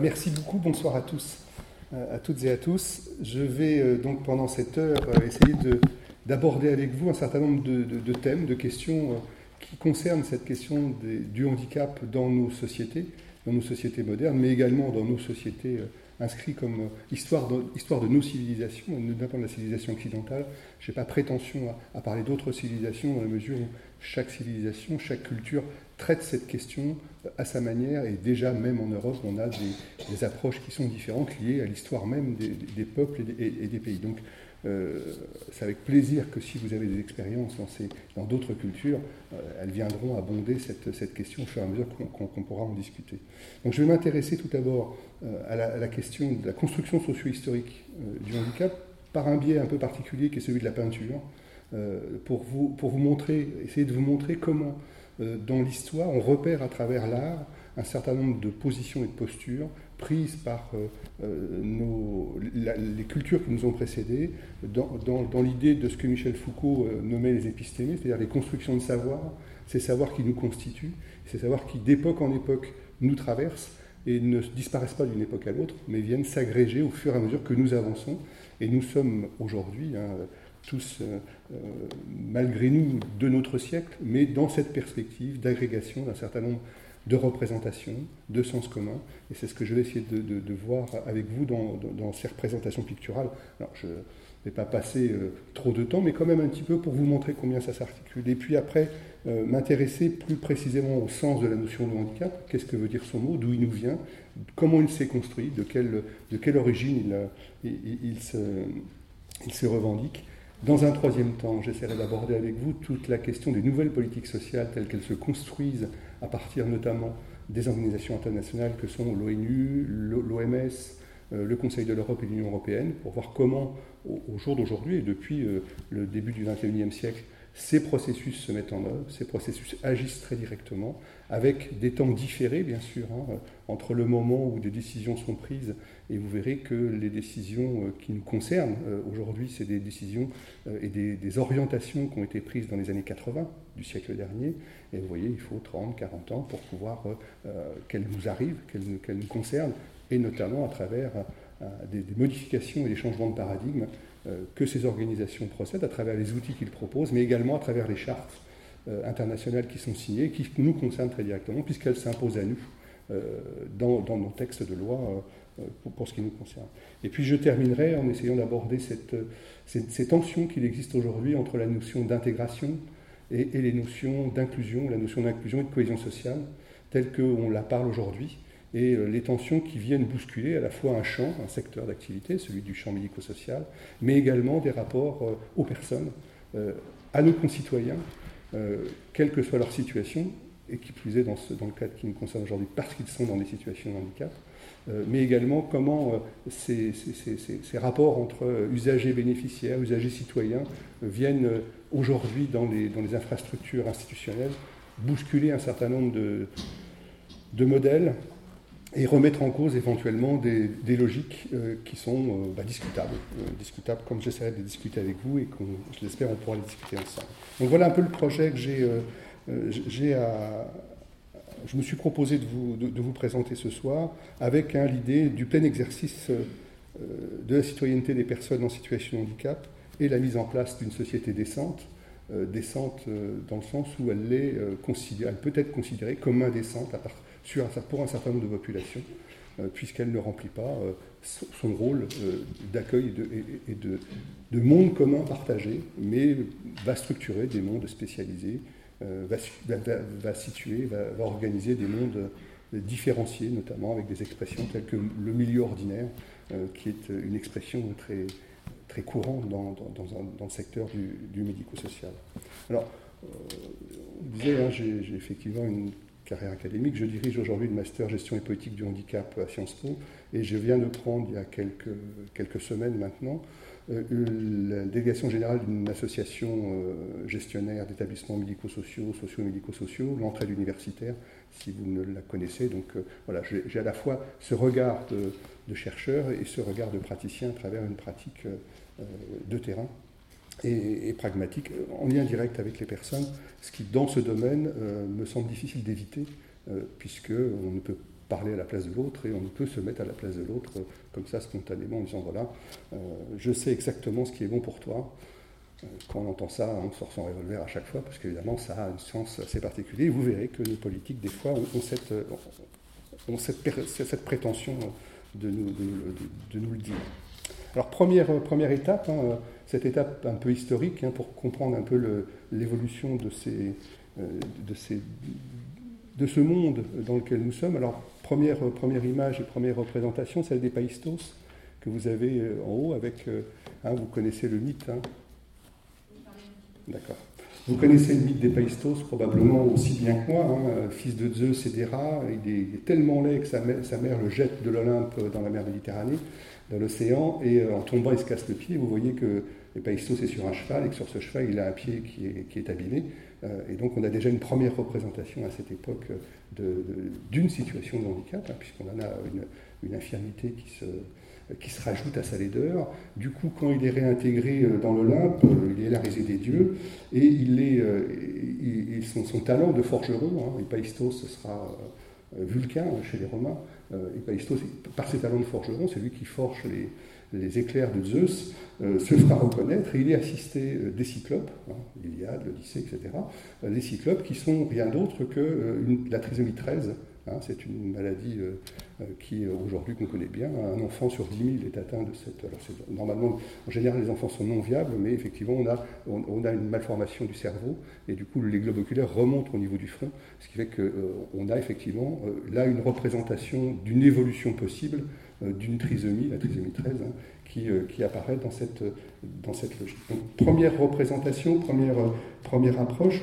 merci beaucoup, bonsoir à tous, à toutes et à tous. Je vais donc pendant cette heure essayer d'aborder avec vous un certain nombre de, thèmes, de questions qui concernent cette question du handicap dans nos sociétés, dans nos sociétés modernes, mais également dans nos sociétés inscrites comme histoire de, histoire de nos civilisations, notamment de la civilisation occidentale. Je n'ai pas prétention à, parler d'autres civilisations dans la mesure où chaque civilisation, chaque culture traite cette question à sa manière, et déjà même en Europe, on a des, approches qui sont différentes liées à l'histoire même des, peuples et des, pays. Donc euh, c'est avec plaisir que si vous avez des expériences dans d'autres cultures, euh, elles viendront abonder cette, cette, question au fur et à mesure qu'on pourra en discuter. Donc je vais m'intéresser tout d'abord euh, à, la question de la construction socio-historique du handicap par un biais un peu particulier qui est celui de la peinture, pour, vous, pour vous montrer, essayer de vous montrer comment dans l'histoire, on repère à travers l'art un certain nombre de positions et de postures prises par euh, euh, les cultures qui nous ont précédés, dans, l'idée de ce que Michel Foucault nommait les épistémés, c'est-à-dire les constructions de savoir, ces savoirs qui nous constituent, ces savoirs qui d'époque en époque nous traversent et ne disparaissent pas d'une époque à l'autre, mais viennent s'agréger au fur et à mesure que nous avançons. Et nous sommes aujourd'hui, hein, tous, euh, euh, malgré nous, de notre siècle, mais dans cette perspective d'agrégation d'un certain nombre de représentations, de sens commun. Et c'est ce que je vais essayer de, voir avec vous dans, ces représentations picturales. Alors, je ne vais pas passer euh, trop de temps, mais quand même un petit peu pour vous montrer combien ça s'articule. Et puis après, m'intéresser plus précisément au sens de la notion de handicap. Qu'est-ce que veut dire son mot? D'où il nous vient? Comment il s'est construit? De quelle, origine se, il se revendique? Dans un troisième temps, j'essaierai d'aborder avec vous toute la question des nouvelles politiques sociales telles qu'elles se construisent à partir notamment des organisations internationales que sont l'ONU, l'OMS, euh, le Conseil de l'Europe et l'Union européenne, pour voir comment, au jour d'aujourd'hui et depuis euh, le début du XXIe siècle, ces processus se mettent en œuvre, ces processus agissent très directement, avec des temps différés, bien sûr, hein, entre le moment où des décisions sont prises et vous verrez que les décisions euh, qui nous concernent euh, aujourd'hui, c'est des décisions euh, et des, orientations qui ont été prises dans les années 80 du siècle dernier. Et vous voyez, il faut 30, 40 ans pour pouvoir qu'elles nous arrivent, qu'elles nous concernent, et notamment à travers des, modifications et des changements de paradigme que ces organisations procèdent à travers les outils qu'ils proposent, mais également à travers les chartes internationales qui sont signées, qui nous concernent très directement, puisqu'elles s'imposent à nous dans, nos textes de loi euh, pour, ce qui nous concerne. Et puis je terminerai en essayant d'aborder cette, ces, tensions qu'il existe aujourd'hui entre la notion d'intégration et, les notions d'inclusion, la notion d'inclusion et de cohésion sociale, telle qu'on la parle aujourd'hui, et euh, les tensions qui viennent bousculer à la fois un champ, un secteur d'activité, celui du champ médico-social, mais également des rapports euh, aux personnes, à nos concitoyens, quelle que soit leur situation, et qui plus est dans, dans le cadre qui nous concerne aujourd'hui, parce qu'ils sont dans des situations de handicap, euh, mais également comment euh, ces, rapports entre usagers bénéficiaires, usagers citoyens viennent euh, aujourd'hui dans les, les infrastructures institutionnelles bousculer un certain nombre de, modèles et remettre en cause éventuellement des, logiques qui sont bah, discutables, discutables comme j'essaierai de discuter avec vous et que je l'espère on pourra les discuter ensemble. Donc voilà un peu le projet que j'ai à, je me suis proposé de vous, présenter ce soir avec hein, l'idée du plein exercice euh, de la citoyenneté des personnes en situation de handicap et la mise en place d'une société décente, euh, décente euh, dans le sens où elle, peut être considérée comme indécente sur pour un certain nombre de populations, puisqu'elle ne remplit pas son rôle d'accueil et, de monde commun partagé, mais va structurer des mondes spécialisés euh, va, situer, va, organiser des mondes différenciés, notamment avec des expressions telles que le milieu ordinaire, euh, qui est une expression très, très courante dans, dans, le secteur du, médico-social. Alors, euh, on disait, hein, j'ai effectivement une carrière académique. Je dirige aujourd'hui le master gestion et politique du handicap à Sciences Po et je viens de prendre il y a quelques, quelques semaines maintenant euh, la délégation générale d'une association euh, gestionnaire d'établissements médico-sociaux, socio-médico-sociaux, l'entraide universitaire, si vous ne la connaissez. Donc euh, voilà, j'ai à la fois ce regard de, chercheur et ce regard de praticien à travers une pratique de terrain et, pragmatique, en lien direct avec les personnes, ce qui dans ce domaine me semble difficile d'éviter, puisque on ne peut parler à la place de l'autre et on peut se mettre à la place de l'autre comme ça spontanément en disant voilà, je sais exactement ce qui est bon pour toi. Quand on entend ça, on sort son revolver à chaque fois, parce qu'évidemment, ça a un sens assez particulier. Et vous verrez que nos politiques, des fois, ont, cette, cette, prétention de nous, de, nous, le dire. Alors, première, première étape, hein, cette étape un peu historique, hein, pour comprendre un peu l'évolution de, ces, euh, de, ces, de ce monde dans lequel nous sommes. Alors, première, première image et première représentation, celle des païstos que vous avez euh, en haut avec, euh, hein, vous connaissez le mythe. D'accord. Vous connaissez le mythe des Païstos probablement aussi bien que moi, hein, fils de Zeus et d'Héra. Il, est tellement laid que sa mère, le jette de l'Olympe dans la mer Méditerranée, dans l'océan, et euh, en tombant, il se casse le pied. Vous voyez que Païstos est sur un cheval et que sur ce cheval, il a un pied qui est, abîmé. Euh, et donc, on a déjà une première représentation à cette époque d'une situation de handicap, hein, puisqu'on en a une, infirmité qui se rajoute à sa laideur. Du coup, quand il est réintégré euh, dans l'Olympe, euh, il est la risée des dieux, et il est, son, talent de forgeron, hein, ce sera Vulcain chez les Romains, Héphaïstos, par ses talents de forgeron, c'est lui qui forge les, les éclairs de Zeus, se fera reconnaître, et il est assisté des cyclopes, hein, l'Iliade, l'Odyssée, etc., les cyclopes qui sont rien d'autre que la trisomie 13, Hein, c'est une maladie euh, euh, qui, euh, aujourd'hui, qu'on connaît bien. Un enfant sur 10 000 est atteint de cette. Alors, normalement, en général, les enfants sont non viables, mais effectivement, on a, on, a une malformation du cerveau, et du coup, les globes oculaires remontent au niveau du front, ce qui fait qu'on a effectivement là une représentation d'une évolution possible d'une trisomie, la trisomie 13, hein, qui, qui, apparaît dans cette, dans cette logique. Donc, première représentation, première, première approche,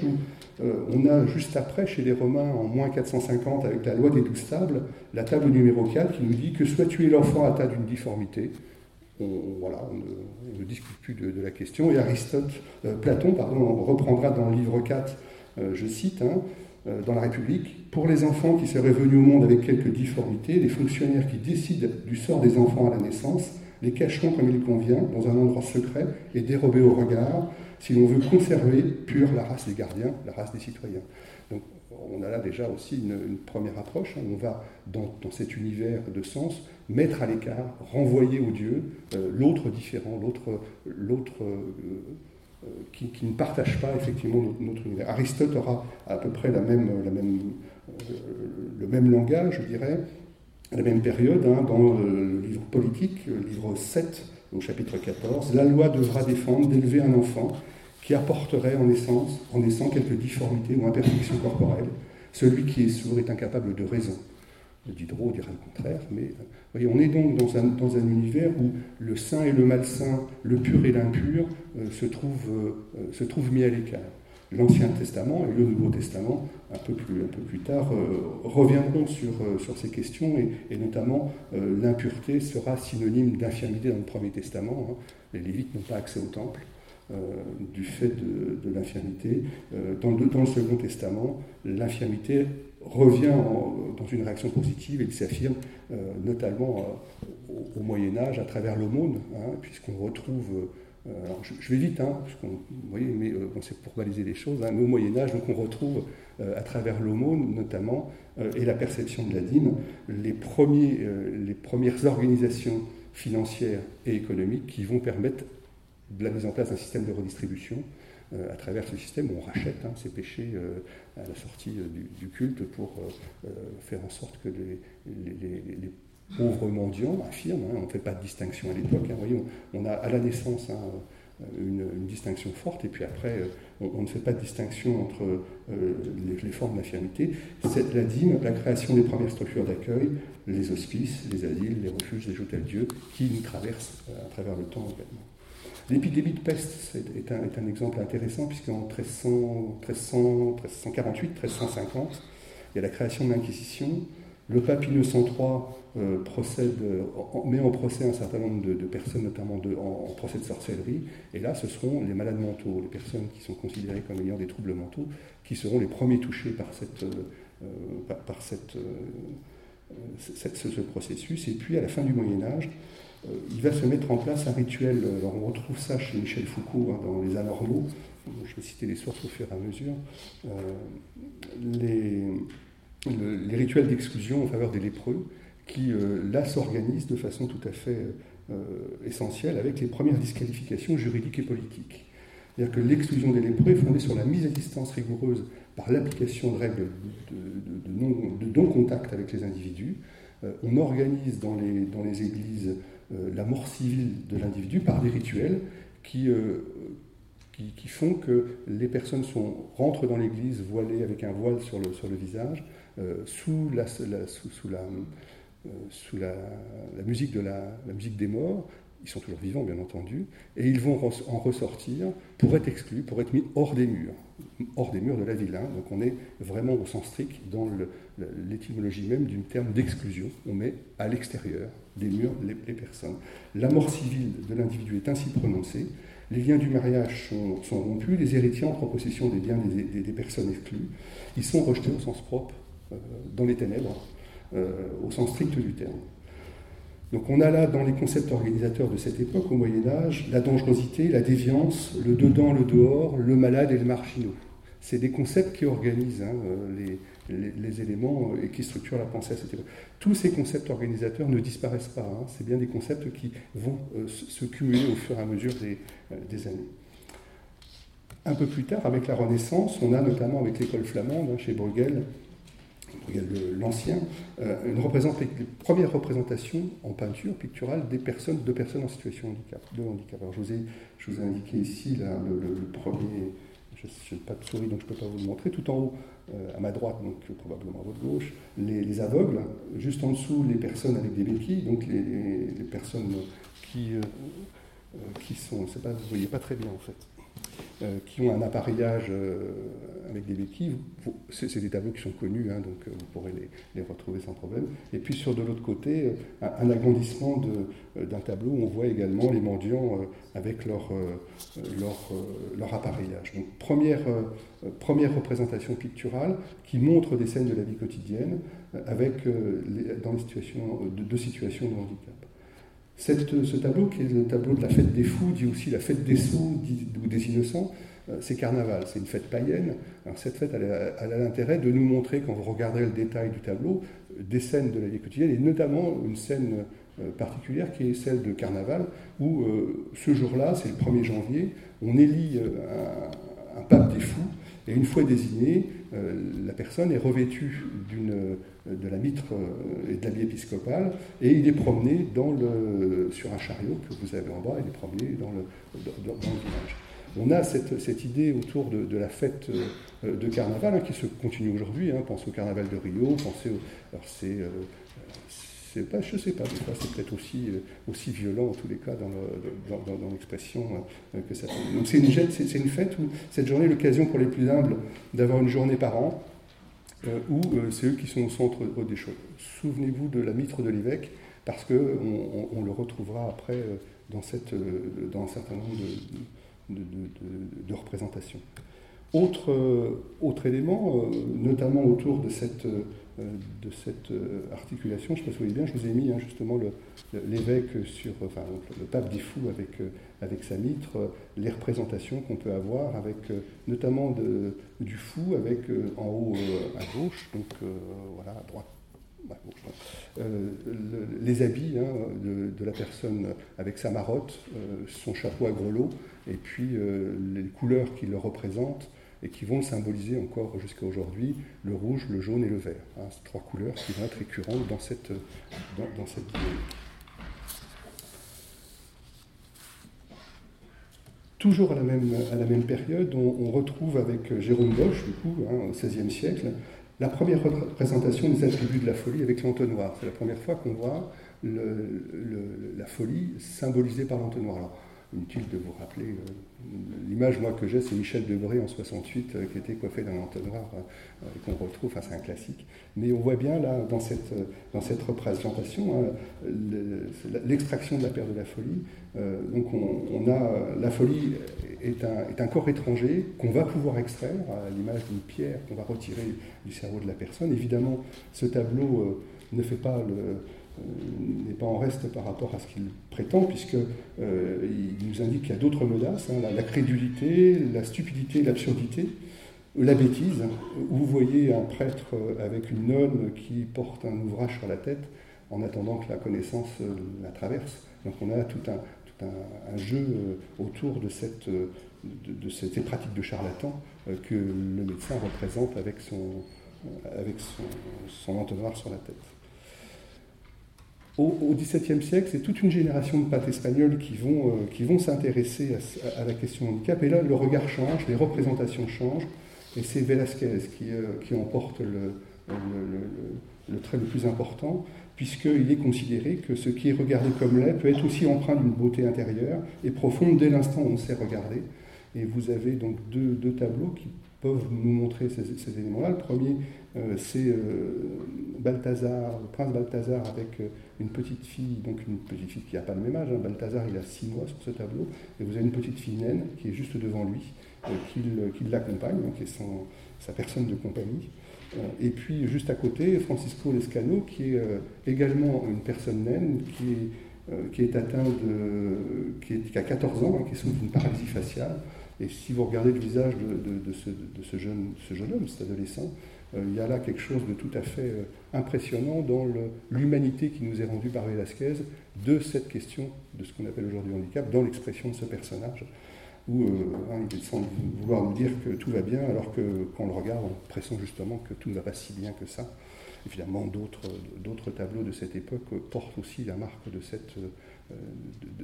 euh, on a juste après, chez les Romains, en moins 450, avec la loi des douze tables, la table numéro 4 qui nous dit que soit tu l'enfant atteint d'une difformité, on, voilà, on ne, discute plus de, la question, et Aristote, euh, Platon, pardon, reprendra dans le livre 4, euh, je cite, hein, dans la République, pour les enfants qui seraient venus au monde avec quelques difformités, les fonctionnaires qui décident du sort des enfants à la naissance les cacheront comme il convient, dans un endroit secret et dérobé au regard, si l'on veut conserver pure la race des gardiens, la race des citoyens. Donc on a là déjà aussi une, première approche. Hein. On va, dans, cet univers de sens, mettre à l'écart, renvoyer au Dieu euh, l'autre différent, l'autre, l'autre euh, euh, qui, ne partage pas effectivement notre, univers. Aristote aura à peu près même, le même langage, je dirais, à la même période, hein, dans le livre politique, le livre 7, au chapitre 14, la loi devra défendre d'élever un enfant qui apporterait en en naissant quelques difformités ou imperfections corporelles. Celui qui est sourd est incapable de raison. Diderot dira le contraire, mais euh, on est donc dans un, dans un, univers où le saint et le malsain, le pur et l'impur euh, se, trouvent, euh, se trouvent mis à l'écart l'Ancien Testament et le Nouveau Testament, un peu plus, un peu plus tard, reviendront sur, sur ces questions et, notamment l'impureté sera synonyme d'infirmité dans le Premier Testament. Hein. Les Lévites n'ont pas accès au temple du fait de, l'infirmité. Dans le, dans, le, Second Testament, l'infirmité revient dans une réaction positive et il s'affirme notamment au, Moyen Âge à travers l'aumône, hein, puisqu'on retrouve euh, je, vais vite, hein, qu'on, voyez, mais euh, c'est pour baliser les choses. Hein, au Moyen Âge, donc on retrouve euh, à travers l'aumône notamment et la perception de la dîme les, premiers, les premières organisations financières et économiques qui vont permettre de la mise en place d'un système de redistribution. À travers ce système, on rachète hein, ces péchés à la sortie du, culte pour faire en sorte que les, pauvres mendiants affirme, hein, on ne fait pas de distinction à l'époque. Hein, voyez, on, a à la naissance une, distinction forte, et puis après, euh, on, ne fait pas de distinction entre euh, les, formes d'infirmité. C'est la dîme, la création des premières structures d'accueil, les hospices, les asiles, les refuges, les hôtels Dieu, qui nous traversent euh, à travers le temps également. L'épidémie de peste est un, exemple intéressant, puisqu'en 1300, 1348, 1350, il y a la création de l'Inquisition. Le pape Innocent III euh, procède, met en procès un certain nombre de, personnes, notamment en, procès de sorcellerie. Et là, ce seront les malades mentaux, les personnes qui sont considérées comme ayant des troubles mentaux, qui seront les premiers touchés par, euh, euh, ce, processus. Et puis, à la fin du Moyen Âge, il va se mettre en place un rituel. Alors, on retrouve ça chez Michel Foucault hein, dans Les Anormaux. Je vais citer les sources au fur et à mesure. les les rituels d'exclusion en faveur des lépreux, qui là s'organisent de façon tout à fait essentielle avec les premières disqualifications juridiques et politiques. C'est-à-dire que l'exclusion des lépreux est fondée sur la mise à distance rigoureuse par l'application de règles de, non-contact avec les individus. Euh, on organise dans les, églises euh, la mort civile de l'individu par des rituels qui, euh, qui, font que les personnes sont, rentrent dans l'église voilées avec un voile sur le, sur le visage, sous, la, sous, la, sous la, musique de la, musique des morts, ils sont toujours vivants bien entendu, et ils vont en ressortir pour être exclus, pour être mis hors des murs, hors des murs de la ville. Hein. Donc on est vraiment au sens strict dans l'étymologie même du terme d'exclusion. On met à l'extérieur des murs les, personnes. La mort civile de l'individu est ainsi prononcée, les liens du mariage sont, rompus, les héritiers entrent en possession des biens des, personnes exclues, ils sont rejetés au sens propre, euh, dans les ténèbres, euh, au sens strict du terme. Donc on a là dans les concepts organisateurs de cette époque, au Moyen Âge, la dangerosité, la déviance, le dedans, le dehors, le malade et le marginaux. C'est des concepts qui organisent hein, les, éléments et qui structurent la pensée à cette époque. Tous ces concepts organisateurs ne disparaissent pas, hein. c'est bien des concepts qui vont euh, se cumuler au fur et à mesure des, euh, années. Un peu plus tard, avec la Renaissance, on a notamment avec l'école flamande, hein, chez Bruegel, l'ancien, euh, une, première représentation en peinture picturale de personnes en situation de handicap. Alors, je, vous ai, je vous ai indiqué ici le, premier, je n'ai pas de souris donc je ne peux pas vous le montrer, tout en haut, euh, à ma droite, donc probablement à votre gauche, les, aveugles, juste en dessous les personnes avec des béquilles, donc les, personnes qui, euh, qui sont, pas, vous ne voyez pas très bien en fait. Euh, qui ont un appareillage euh, avec des béquilles. C'est des tableaux qui sont connus, hein, donc euh, vous pourrez les, retrouver sans problème. Et puis sur de l'autre côté, un, agrandissement d'un tableau où on voit également les mendiants avec leur, leur, appareillage. Donc première, première représentation picturale qui montre des scènes de la vie quotidienne avec, dans les situations, deux situations de handicap ce tableau, qui est le tableau de la fête des fous, dit aussi la fête des sots ou des innocents, euh, c'est carnaval, c'est une fête païenne. Alors cette fête, elle a, l'intérêt de nous montrer, quand vous regarderez le détail du tableau, des scènes de la vie quotidienne, et notamment une scène euh, particulière qui est celle de carnaval, où euh, ce jour-là, c'est le 1er janvier, on élit un pape des fous, et une fois désigné, euh, la personne est revêtue de la mitre euh, et de l'habit épiscopal, et il est promené sur un chariot que vous avez en bas, il est promené dans le, village. On a cette, idée autour de, la fête euh, de carnaval hein, qui se continue aujourd'hui. Hein, pensez au carnaval de Rio, pensez au. Je ne sais pas, c'est peut-être aussi, euh, aussi violent en tous les cas dans, l'expression euh, que ça fait. Donc c'est une, c'est une fête où cette journée est l'occasion pour les plus humbles d'avoir une journée par an euh, où c'est eux qui sont au centre des choses. Souvenez-vous de la mitre de l'évêque parce qu'on on, le retrouvera après dans, un certain nombre de, de représentations. Autre, autre élément, notamment autour de cette de cette euh, articulation. Je ne sais pas si vous voyez bien, je vous ai mis hein, justement l'évêque sur, enfin, le pape des fous avec, euh, avec sa mitre, les représentations qu'on peut avoir avec notamment du fou avec en haut à gauche, donc voilà, à droite les habits hein, de, la personne avec sa marotte, son chapeau à grelots, et puis les couleurs qui le représentent, et qui vont symboliser encore jusqu'à aujourd'hui le rouge, le jaune et le vert. Hein, ces trois couleurs qui vont être récurrentes dans cette, dans, cette Toujours à la même, à la même période, on, retrouve avec Jérôme Bosch, du coup, hein, au XVIe siècle, la première représentation des attributs de la folie avec l'entonnoir. C'est la première fois qu'on voit la folie symbolisée par l'entonnoir inutile de vous rappeler. Euh, l'image, moi, que j'ai, c'est Michel Debré en 68, euh, qui était coiffé d'un entonnoir, euh, qu'on retrouve, enfin, c'est un classique. Mais on voit bien, là, dans cette, dans cette représentation, hein, l'extraction de la paire de la folie. donc, on, a. La folie est un, est un corps étranger qu'on va pouvoir extraire, à l'image d'une pierre qu'on va retirer du cerveau de la personne. Évidemment, ce tableau ne fait pas le n'est pas en reste par rapport à ce qu'il prétend, puisqu'il euh, nous indique qu'il y a d'autres menaces, hein, la, crédulité, la stupidité, l'absurdité. La bêtise, vous voyez un prêtre avec une nonne qui porte un ouvrage sur la tête en attendant que la connaissance la traverse. Donc on a tout un, tout un, jeu autour de, cette, de, ces pratiques de charlatan que le médecin représente avec son, avec son entonnoir sur la tête. Au XVIIe siècle, c'est toute une génération de pâtes espagnols qui vont, euh, vont s'intéresser à, la question handicap. Et là, le regard change, les représentations changent. Et c'est Velázquez qui, euh, qui emporte le, le, trait le plus important, puisqu'il est considéré que ce qui est regardé comme laid peut être aussi empreint d'une beauté intérieure et profonde dès l'instant où on sait regarder. Et vous avez donc deux, deux tableaux qui peuvent nous montrer ces, éléments-là. Le premier, euh, c'est euh, Balthazar, le prince Balthazar avec euh, une petite fille, donc une petite fille qui n'a pas le même âge, hein. Balthazar il a six mois sur ce tableau, et vous avez une petite fille naine qui est juste devant lui, qui, l'accompagne, qui est sa personne de compagnie. Et puis juste à côté, Francisco Lescano, qui est également une personne naine, qui est, qui de. qui, a 14 ans, hein, qui souffre d'une paralysie faciale. Et si vous regardez le visage de, ce, jeune, homme, cet adolescent, euh, il y a là quelque chose de tout à fait euh, impressionnant dans l'humanité qui nous est rendue par Velasquez de cette question de ce qu'on appelle aujourd'hui handicap, dans l'expression de ce personnage, où euh, hein, il semble vouloir nous dire que tout va bien, alors que quand on le regarde, on pressent justement que tout ne va pas si bien que ça. Évidemment, d'autres tableaux de cette époque portent aussi la marque de cette,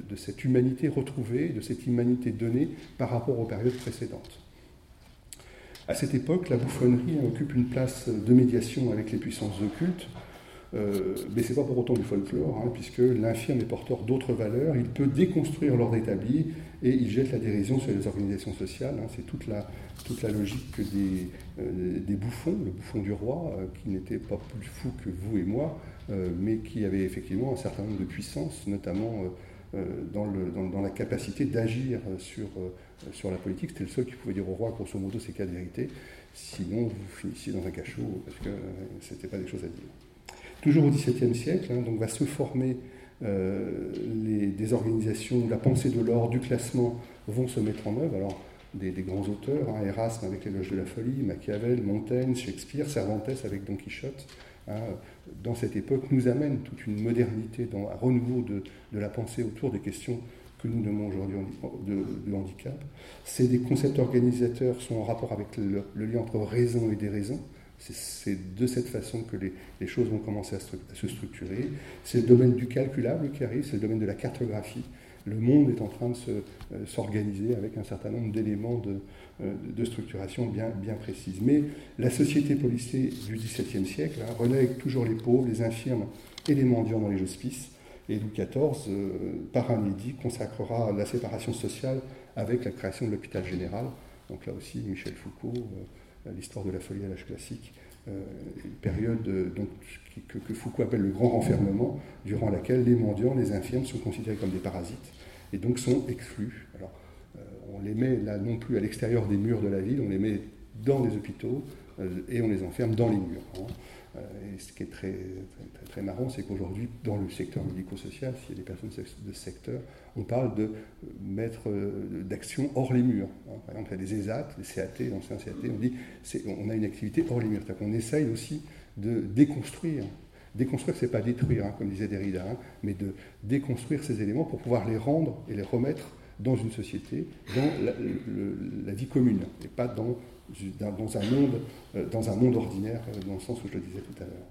de cette humanité retrouvée, de cette humanité donnée par rapport aux périodes précédentes. À cette époque, la bouffonnerie occupe une place de médiation avec les puissances occultes, euh, mais ce n'est pas pour autant du folklore, hein, puisque l'infirme est porteur d'autres valeurs, il peut déconstruire l'ordre établi et il jette la dérision sur les organisations sociales. Hein. c'est toute la, logique des, euh, des bouffons, le bouffon du roi, euh, qui n'était pas plus fou que vous et moi, mais qui avait effectivement un certain nombre de puissances, notamment dans, le, dans, la capacité d'agir sur euh, la politique. C'était le seul qui pouvait dire au roi, grosso modo, ces quatre vérités. Sinon, vous finissiez dans un cachot parce que euh, ce n'était pas des choses à dire. Toujours au XVIIe siècle, hein, donc va se former euh, les, des organisations où la pensée de l'or, du classement vont se mettre en œuvre. Alors, des, grands auteurs, hein, Erasme avec l'éloge de la folie, Machiavel, Montaigne, Shakespeare, Cervantes avec Don Quichotte, dans cette époque, nous amènent toute une modernité, dans un renouveau de, de la pensée autour des questions que nous nommons aujourd'hui de, handicap. C'est des concepts organisateurs sont en rapport avec le, lien entre raison et déraison. C'est de cette façon que les, choses vont commencer à, se structurer. C'est le domaine du calculable qui arrive, c'est le domaine de la cartographie. Le monde est en train de euh, s'organiser avec un certain nombre d'éléments de, de, structuration bien, bien précises. Mais la société policée du XVIIe siècle hein, relègue toujours les pauvres, les infirmes et les mendiants dans les hospices. Et Louis XIV, euh, par un édit, consacrera la séparation sociale avec la création de l'hôpital général. Donc là aussi, Michel Foucault, euh, l'histoire de la folie à l'âge classique, euh, une période donc, que, Foucault appelle le grand renfermement, durant laquelle les mendiants, les infirmes sont considérés comme des parasites et donc sont exclus. Alors, on les met là non plus à l'extérieur des murs de la ville, on les met dans des hôpitaux et on les enferme dans les murs. Hein. Euh, et ce qui est très, très, marrant, c'est qu'aujourd'hui, dans le secteur médico-social, s'il y a des personnes de ce secteur, on parle de mettre euh, d'action hors les murs. Hein. Par exemple, il y a des ESAT, des CAT, l'ancien CAT, on dit on a une activité hors les murs. C'est-à-dire qu'on essaye aussi de déconstruire. Déconstruire, c'est pas détruire, hein, comme disait Derrida, mais de déconstruire ces éléments pour pouvoir les rendre et les remettre dans une société, dans la, vie commune, et pas dans dans un monde, euh, un monde ordinaire, euh, dans le sens où je le disais tout à l'heure.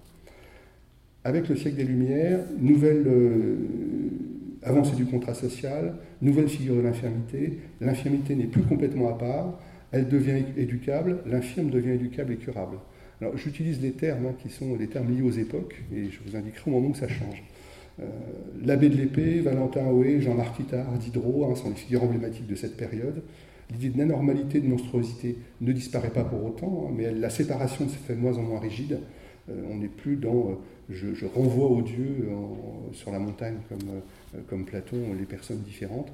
Avec le siècle des Lumières, nouvelle euh, avancée du contrat social, nouvelle figure de l'infirmité. L'infirmité n'est plus complètement à part, elle devient éducable, l'infirme devient éducable et curable. Alors j'utilise les termes hein, qui sont les termes liés aux époques, et je vous indiquerai au moment où ça change. L'abbé de l'épée, Valentin Houé, Jean-Marc Itard, Diderot hein, sont les figures emblématiques de cette période. L'idée de d'anormalité, de monstruosité ne disparaît pas pour autant, hein, mais la séparation se fait de moins en moins rigide. Euh, on n'est plus dans euh, je, renvoie aux dieux sur la montagne comme, euh, comme Platon les personnes différentes.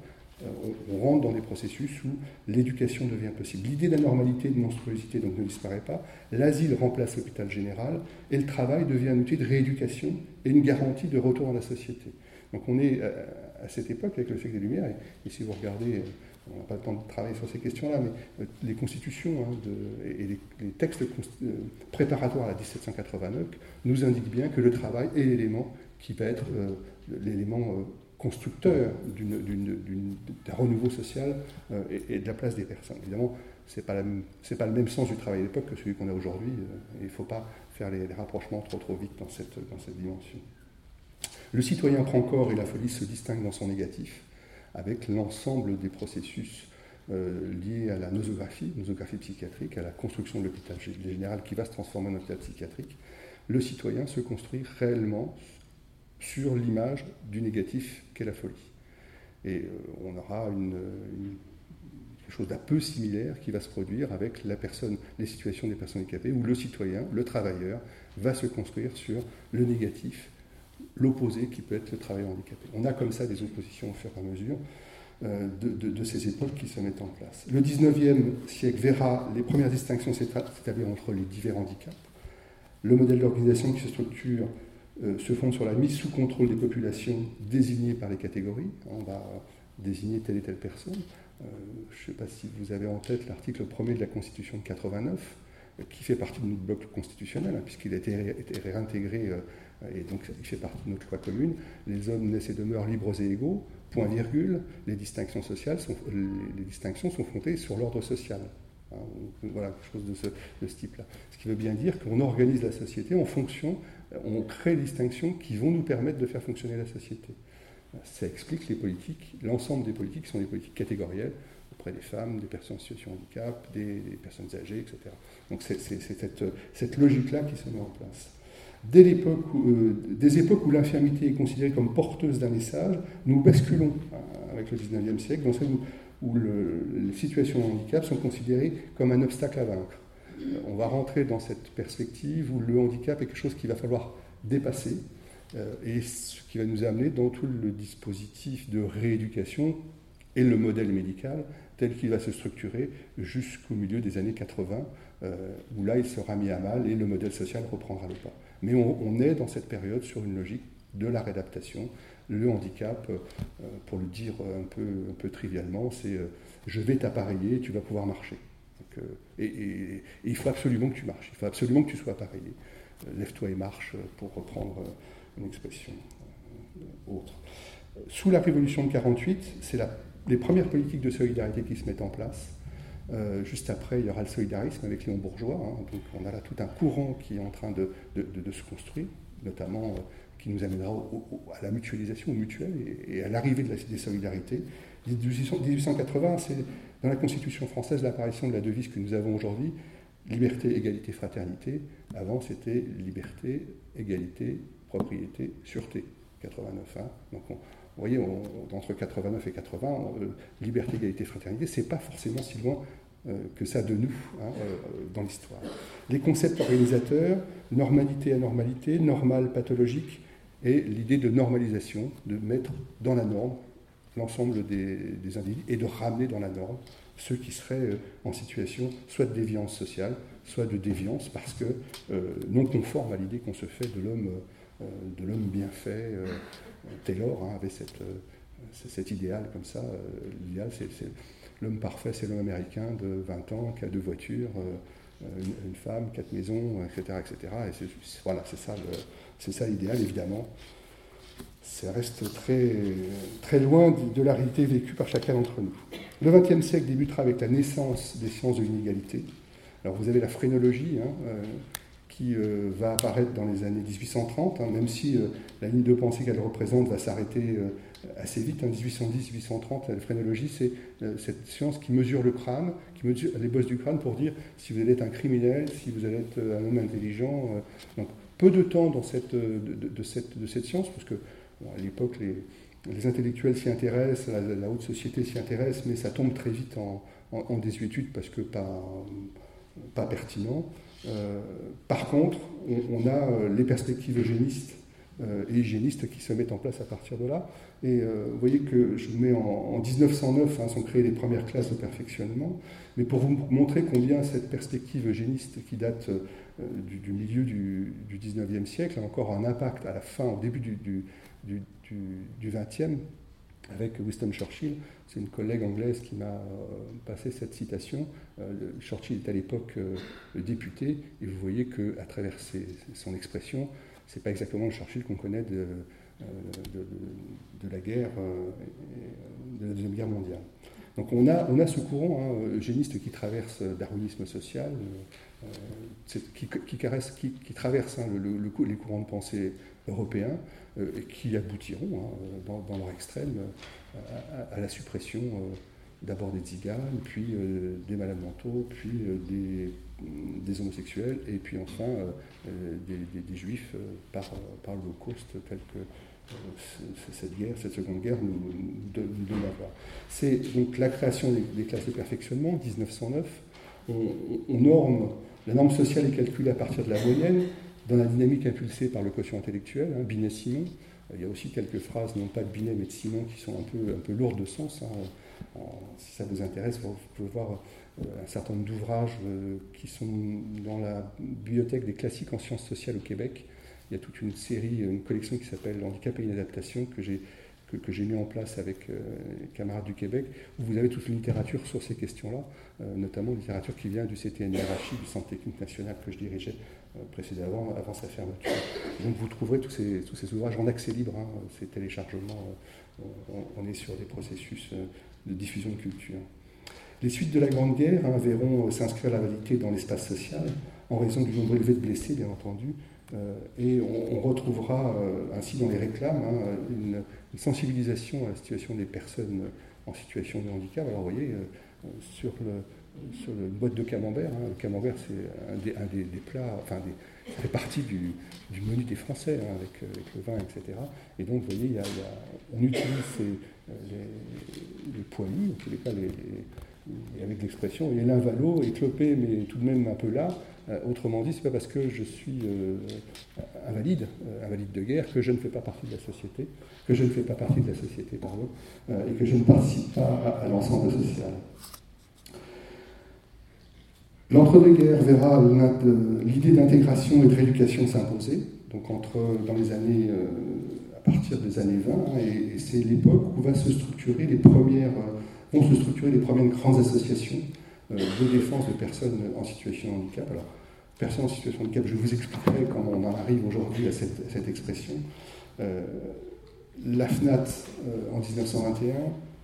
On, rentre dans des processus où l'éducation devient possible. L'idée d'anormalité, de monstruosité donc, ne disparaît pas. L'asile remplace l'hôpital général et le travail devient un outil de rééducation et une garantie de retour à la société. Donc on est à cette époque avec le siècle des Lumières, et si vous regardez on n'a pas le temps de travailler sur ces questions-là, mais les constitutions hein, et les, textes préparatoires à la 1789 nous indiquent bien que le travail est l'élément qui va être l'élément constructeur d'un renouveau social et, de la place des personnes. Évidemment, ce n'est pas, le même sens du travail à l'époque que celui qu'on a aujourd'hui. il ne faut pas faire les, rapprochements trop trop vite dans cette, dans cette dimension. Le citoyen prend corps et la folie se distingue dans son négatif, avec l'ensemble des processus euh, liés à la nosographie, nosographie psychiatrique, à la construction de l'hôpital général qui va se transformer en hôpital psychiatrique. Le citoyen se construit réellement sur l'image du négatif qu'est la folie. Et euh, on aura une, quelque chose d'un peu similaire qui va se produire avec la personne, les situations des personnes handicapées, où le citoyen, le travailleur, va se construire sur le négatif l'opposé qui peut être le travail handicapé. On a comme ça des oppositions au fur et à mesure euh, de, ces époques qui se mettent en place. Le 19e siècle verra les premières distinctions s'établir entre les divers handicaps. Le modèle d'organisation qui se structure euh, se fonde sur la mise sous contrôle des populations désignées par les catégories. On va désigner telle et telle personne. Euh, je ne sais pas si vous avez en tête l'article 1er de la Constitution de 89, qui fait partie de notre bloc constitutionnel, hein, puisqu'il a été, réintégré et donc il fait partie de notre loi commune, les hommes naissent et demeurent libres et égaux, point virgule, les distinctions sociales sont, les, distinctions sont fondées sur l'ordre social. Hein, voilà, quelque chose de ce, ce type-là. Ce qui veut bien dire qu'on organise la société en fonction, on crée distinctions qui vont nous permettre de faire fonctionner la société. Ça explique les politiques, l'ensemble des politiques sont des politiques catégorielles auprès des femmes, des personnes en situation de handicap, des, personnes âgées, etc. Donc c'est cette, logique-là qui se met en place. Dès l'époque, euh, des époques où l'infirmité est considérée comme porteuse d'un message, nous basculons euh, avec le 19e siècle dans celle où, les situations de handicap sont considérées comme un obstacle à vaincre. Euh, on va rentrer dans cette perspective où le handicap est quelque chose qu'il va falloir dépasser et ce qui va nous amener dans tout le dispositif de rééducation et le modèle médical tel qu'il va se structurer jusqu'au milieu des années 80, où là il sera mis à mal et le modèle social reprendra le pas. Mais on, est dans cette période sur une logique de la réadaptation. Le handicap, euh, pour le dire un peu, un peu trivialement, c'est euh, je vais t'appareiller, tu vas pouvoir marcher. Euh, et, il faut absolument que tu marches, il faut absolument que tu sois appareillé. Lève-toi et marche, pour reprendre une expression autre. Sous la Révolution de 48, c'est les premières politiques de solidarité qui se mettent en place. Euh, juste après, il y aura le solidarisme avec Léon Bourgeois. Hein. donc on a là tout un courant qui est en train de, se construire, notamment euh, qui nous amènera à la mutualisation, au mutuel et, à l'arrivée des solidarités. 1880, c'est dans la Constitution française l'apparition de la devise que nous avons aujourd'hui, liberté, égalité, fraternité. Avant, c'était liberté, égalité, propriété, sûreté. 89. Hein. Donc vous voyez, entre 89 et 80, euh, liberté, égalité, fraternité, c'est pas forcément si loin euh, que ça de nous hein, euh, dans l'histoire. Les concepts organisateurs, normalité, anormalité, normal, pathologique, et l'idée de normalisation, de mettre dans la norme l'ensemble des, individus et de ramener dans la norme ceux qui seraient en situation soit de déviance sociale, soit de déviance parce que non conforme à l'idée qu'on se fait de l'homme l'homme bien fait. Taylor hein, avait cette, cet idéal comme ça. L'idéal, c'est L'homme parfait, c'est l'homme américain de 20 ans qui a deux voitures, euh, une, femme, quatre maisons, etc. etc. Et voilà, ça, c'est ça l'idéal, évidemment. Ça reste très, très loin de, la réalité vécue par chacun d'entre nous. Le XXe siècle débutera avec la naissance des sciences de l'inégalité. Alors vous avez la phrénologie, hein, euh, qui euh, va apparaître dans les années 1830, hein, même si la ligne de pensée qu'elle représente va s'arrêter assez vite, en 1810-1830, la phrénologie, c'est euh, cette science qui mesure le crâne, qui mesure les bosses du crâne pour dire si vous allez être un criminel, si vous allez être euh, un homme intelligent. Euh. donc, peu de temps dans cette, de, cette, de cette science, parce que à l'époque, les, intellectuels s'y intéressent, la, haute société s'y intéresse, mais ça tombe très vite en, désuétude parce que pas, pertinent. par contre, on, a les perspectives eugénistes et hygiénistes qui se mettent en place à partir de là. Et euh, vous voyez que je vous mets en, 1909, hein, sont créées les premières classes de perfectionnement, mais pour vous montrer combien cette perspective eugéniste qui date euh, du, milieu du, du, 19e siècle a encore un impact à la fin, au début du, du, 20e, avec Winston Churchill. C'est une collègue anglaise qui m'a passé cette citation. Churchill est à l'époque député, et vous voyez qu'à travers son expression, c'est pas exactement le Churchill qu'on connaît de, la guerre, de la Deuxième Guerre mondiale. Donc on a, on a ce courant hein, eugéniste qui traverse darwinisme social, euh, qui, caresse, qui, traverse hein, le, les courants de pensée européens euh, qui aboutiront hein, dans, leur extrême à, la suppression euh, d'abord des tziganes, puis des malades mentaux, puis des, des, homosexuels, et puis enfin des, juifs par, par l'Holocauste tel que cette guerre, cette seconde guerre nous, donne à voir. C'est donc la création des, classes de perfectionnement, 1909. On, on, la norme sociale est calculée à partir de la moyenne, dans la dynamique impulsée par le quotient intellectuel, hein, Binet-Simon. Il y a aussi quelques phrases, non pas de Binet mais de Simon, qui sont un peu, un peu lourdes de sens. Hein. si ça vous intéresse, vous pouvez voir euh, un certain nombre d'ouvrages euh, qui sont dans la bibliothèque des classiques en sciences sociales au Québec, il y a toute une série, une collection qui s'appelle Handicap et inadaptation que j'ai que, j'ai mis en place avec euh, camarades du Québec, où vous avez toute une littérature sur ces questions-là, euh, notamment une littérature qui vient du CTNRHI, du Centre technique national que je dirigeais euh, précédemment, avant sa fermeture. Donc vous trouverez tous ces, tous ces ouvrages en accès libre, hein, ces téléchargements, on, est sur des processus de diffusion de culture. Les suites de la Grande Guerre hein, verront s'inscrire la validité dans l'espace social, en raison du nombre élevé de blessés, bien entendu, euh, et on, retrouvera euh, ainsi dans les réclames hein, une, sensibilisation à la situation des personnes en situation de handicap. Alors vous voyez, euh, sur, le, sur le boîte de camembert, hein, le camembert c'est un, des, plats, enfin ça fait partie du, menu des Français hein, avec, le vin, etc. Et donc vous voyez, on utilise les, les poignets, en tous les cas avec l'expression, il y a l'invalo, éclopé, mais tout de même un peu là. Euh, autrement dit, ce n'est pas parce que je suis euh, invalide, euh, invalide de guerre, que je ne fais pas partie de la société, que je ne fais pas partie de la société, pardon, et que je ne participe pas à, l'ensemble social. L'entre-deux-guerres verra l'idée d'intégration et de rééducation s'imposer, donc entre, les années, à partir des années 20, et, c'est l'époque où vont se structurer les premières grandes associations euh, de défense de personnes en situation de handicap. Alors, personnes en situation de handicap, je vous expliquerai comment on en arrive aujourd'hui à cette, expression. Euh, la FNAT euh, en 1921,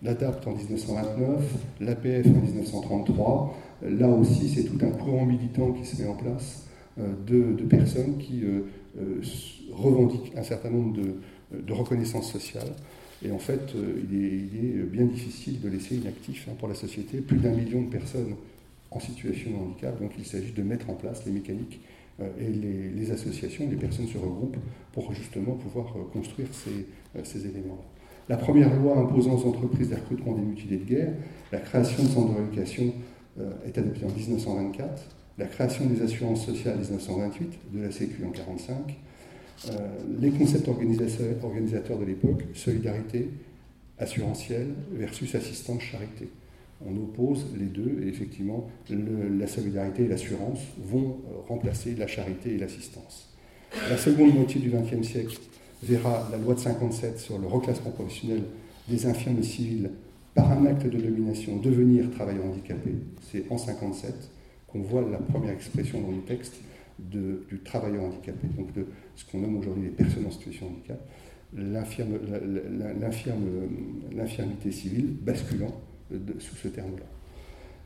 l'ADAPT en 1929, l'APF en 1933. Là aussi, c'est tout un courant militant qui se met en place de, personnes qui revendiquent un certain nombre de, de reconnaissances sociales et en fait, euh, il est, bien difficile de laisser inactif hein, pour la société plus d'un million de personnes en situation de handicap. Donc il s'agit de mettre en place les mécaniques euh, et les, associations, les personnes se regroupent pour justement pouvoir euh, construire ces, éléments-là. La première loi imposant aux entreprises des des mutilés de guerre, la création de centres de rééducation est adoptée en 1924, la création des assurances sociales en 1928, de la Sécu en 1945, euh, les concepts organisateurs de l'époque, solidarité assurantielle versus assistance charité. On oppose les deux et effectivement la solidarité et l'assurance vont euh, remplacer la charité et l'assistance. La seconde moitié du XXe siècle verra la loi de 57 sur le reclassement professionnel des infirmes civils par un acte de domination devenir travailleurs handicapés. C'est en 57 qu'on voit la première expression dans le texte du travailleur handicapé, donc de ce qu'on nomme aujourd'hui les personnes en situation de handicap, l'infirmité civile basculant sous ce terme-là.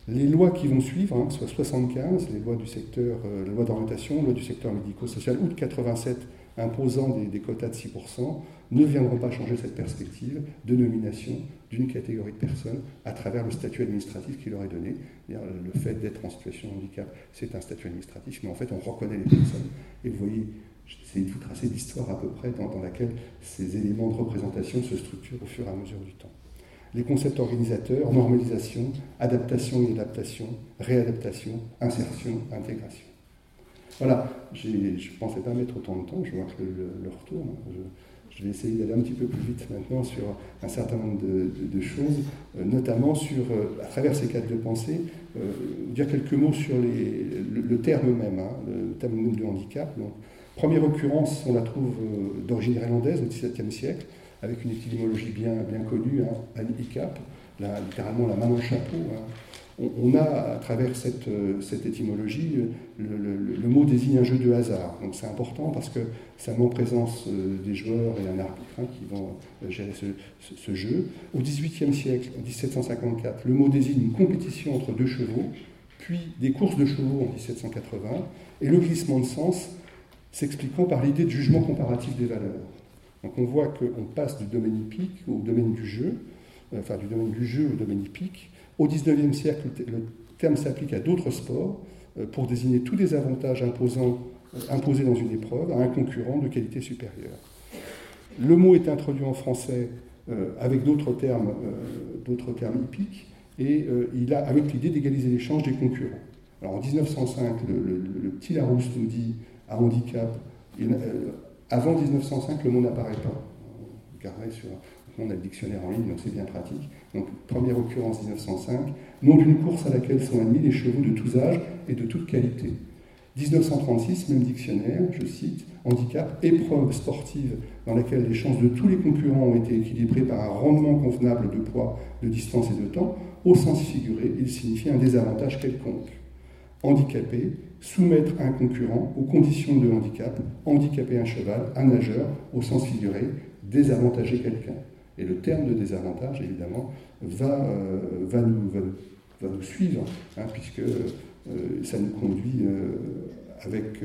Les lois qui vont suivre, hein, soit 75, les lois du secteur, euh, loi d'orientation, loi du secteur médico-social, ou de 87 imposant des, quotas de 6%, ne viendront pas changer cette perspective de nomination d'une catégorie de personnes à travers le statut administratif qui leur est donné. Le fait d'être en situation de handicap, c'est un statut administratif, mais en fait, on reconnaît les personnes. Et vous voyez, j'essaie de vous tracer l'histoire à peu près dans, laquelle ces éléments de représentation se structurent au fur et à mesure du temps. Les concepts organisateurs, normalisation, adaptation et adaptation, réadaptation, insertion, intégration. Voilà, je ne pensais pas mettre autant de temps, je vois que le, retour. Vais essayer d'aller un petit peu plus vite maintenant sur un certain nombre de, choses, euh, notamment sur, euh, à travers ces cadres de pensée, euh, dire quelques mots sur le, terme même, hein, le terme même du handicap. Première occurrence, on la trouve d'origine irlandaise au XVIIe siècle, avec une étymologie bien, bien connue, hein, handicap, littéralement la main le chapeau. Hein. On, a à travers cette, cette étymologie, le, mot désigne un jeu de hasard. Donc c'est important parce que ça met en présence des joueurs et un arbitre hein, qui vont gérer ce, jeu. Au XVIIIe siècle, en 1754, le mot désigne une compétition entre deux chevaux, puis des courses de chevaux en 1780, et le glissement de sens s'expliquant par l'idée de jugement comparatif des valeurs. Donc on voit qu'on passe du domaine hippique au domaine du jeu, euh, enfin du domaine du jeu au domaine hippique. Au XIXe siècle, le terme s'applique à d'autres sports euh, pour désigner tous les avantages euh, imposés dans une épreuve à un concurrent de qualité supérieure. Le mot est introduit en français avec d'autres termes, d'autres termes hippiques, et il a avec l'idée d'égaliser l'échange des concurrents. Alors en 1905, le, petit Larousse nous dit à handicap, avant 1905, le mot n'apparaît pas. On sur, on a le dictionnaire en ligne, donc c'est bien pratique. Donc, première occurrence 1905, nom d'une course à laquelle sont admis les chevaux de tous âges et de toute qualité. 1936, même dictionnaire, je cite, handicap, épreuve sportive dans laquelle les chances de tous les concurrents ont été équilibrées par un rendement convenable de poids, de distance et de temps, au sens figuré, il signifie un désavantage quelconque. Handicapé, soumettre un concurrent aux conditions de handicap, handicaper un cheval, un nageur, au sens figuré, désavantager quelqu'un. Et le terme de désavantage, évidemment, va, euh, va, nous, va, nous, suivre, hein, puisque euh, ça nous conduit, euh, avec,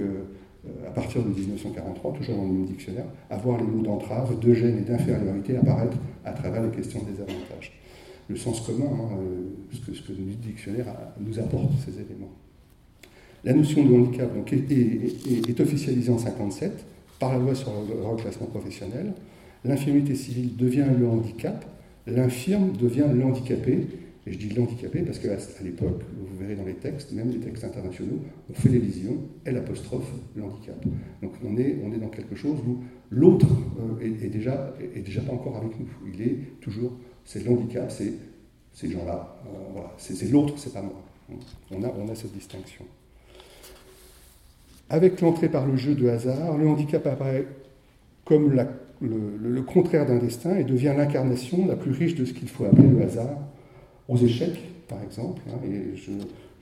à partir de 1943, toujours dans le même dictionnaire, à voir les mots d'entrave, de gêne et d'infériorité apparaître à travers les questions de désavantage. Le sens commun, hein, ce, que, le dictionnaire nous apporte ces éléments. La notion de handicap donc, est, officialisée en 1957 par la loi sur le reclassement professionnel. L'infirmité civile devient le handicap, l'infirme devient l'handicapé. Et je dis l'handicapé parce qu'à l'époque, vous verrez dans les textes, même les textes internationaux, on fait l'élision, elle apostrophe l'handicap. Donc on est, on est dans quelque chose où l'autre euh, est, déjà, est déjà pas encore avec nous. Il est toujours, c'est l'handicap, c'est ces gens-là. Euh, voilà. C'est l'autre, c'est pas moi. On a, on a cette distinction. Avec l'entrée par le jeu de hasard, le handicap apparaît comme le, contraire d'un destin et devient l'incarnation la plus riche de ce qu'il faut appeler le hasard, aux échecs par exemple. Hein, et je,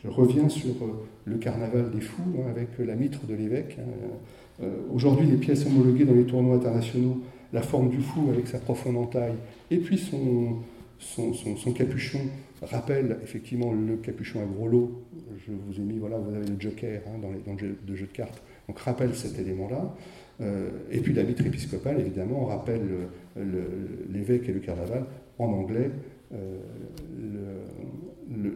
reviens sur euh, le carnaval des fous hein, avec la mitre de l'évêque. Hein. Euh, aujourd'hui, les pièces homologuées dans les tournois internationaux, la forme du fou avec sa profonde entaille et puis son, son, capuchon rappelle effectivement le capuchon à gros lot. Je vous ai mis, voilà, vous avez le joker dans, les, dans, le jeu, de cartes, donc rappelle cet élément-là. Euh, et puis la vitre épiscopale, évidemment, rappelle l'évêque et le carnaval. En anglais, euh,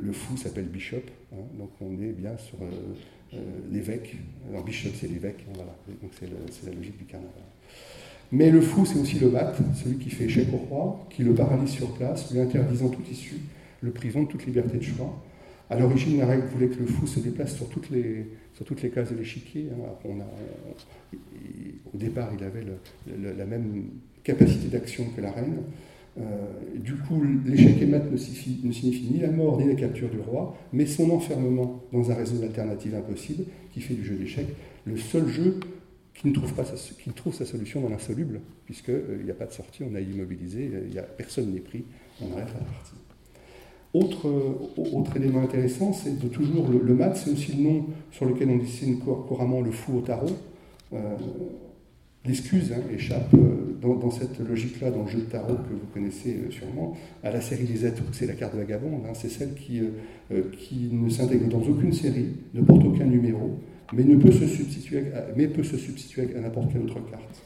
le, fou s'appelle bishop, hein, donc on est bien sur euh, l'évêque. Alors bishop, c'est l'évêque, hein, donc c'est la logique du carnaval. Mais le fou, c'est aussi le mat, celui qui fait échec au roi, qui le paralyse sur place, lui interdisant toute issue, le prison de toute liberté de choix. À l'origine, la règle voulait que le fou se déplace sur toutes les, sur toutes les cases de l'échiquier. Hein. au départ, il avait la même capacité d'action que la reine. Euh, du coup, l'échec et mat ne signifie, ni la mort ni la capture du roi, mais son enfermement dans un réseau d'alternatives impossibles qui fait du jeu d'échecs le seul jeu qui ne trouve, pas sa, qui trouve sa solution dans l'insoluble, puisqu'il euh, n'y a pas de sortie, on a immobilisé, il a, personne n'est pris, on arrête la partie. Autre, euh, autre élément intéressant, c'est de toujours le, mat, c'est aussi le nom sur lequel on dessine couramment le fou au tarot. Euh, L'excuse hein, échappe dans, cette logique-là, dans le jeu de tarot que vous connaissez sûrement, à la série des êtres, c'est la carte vagabonde, hein, c'est celle qui, ne s'intègre dans aucune série, ne porte aucun numéro, mais, ne peut, se substituer mais peut se substituer à n'importe quelle autre carte.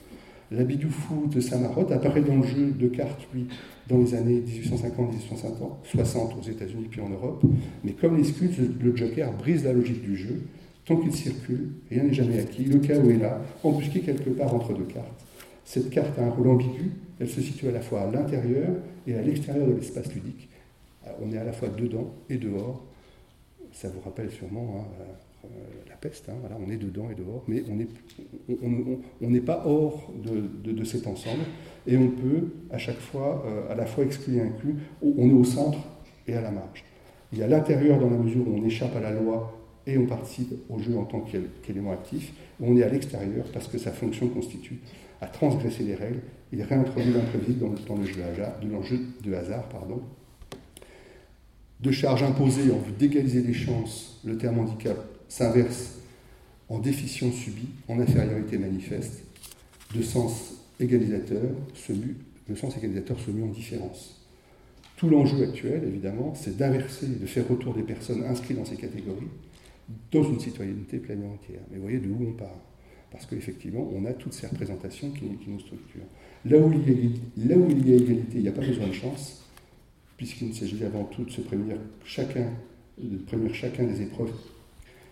L'habit du de Saint-Marotte apparaît dans le jeu de cartes, lui, dans les années 1850-1860 aux États-Unis puis en Europe, mais comme l'excuse, le Joker brise la logique du jeu. Tant qu'il circule, rien n'est jamais acquis. Le chaos est là, embusqué quelque part entre deux cartes. Cette carte a un rôle ambigu, elle se situe à la fois à l'intérieur et à l'extérieur de l'espace ludique. On est à la fois dedans et dehors. Ça vous rappelle sûrement hein, la peste, hein, voilà, on est dedans et dehors, mais on n'est pas hors de, de, cet ensemble, et on peut à chaque fois, euh, à la fois exclu et inclus, on est au centre et à la marge. Il y a l'intérieur dans la mesure où on échappe à la loi et on participe au jeu en tant qu'élément actif, on est à l'extérieur parce que sa fonction constitue à transgresser les règles. Il réintroduit l'imprévisible dans, le jeu de hasard. Pardon. De charge imposée en vue d'égaliser les chances, le terme handicap s'inverse en déficience subie, en infériorité manifeste, de sens égalisateur se mue, sens égalisateur se mue en différence. Tout l'enjeu actuel, évidemment, c'est d'inverser, de faire retour des personnes inscrites dans ces catégories dans une citoyenneté pleinement entière. Mais voyez de où on part. Parce qu'effectivement, on a toutes ces représentations qui, nous structurent. Là où, il y a, là où il y a égalité, il n'y a pas besoin de chance, puisqu'il s'agit avant tout de se prévenir chacun, de prévenir chacun des épreuves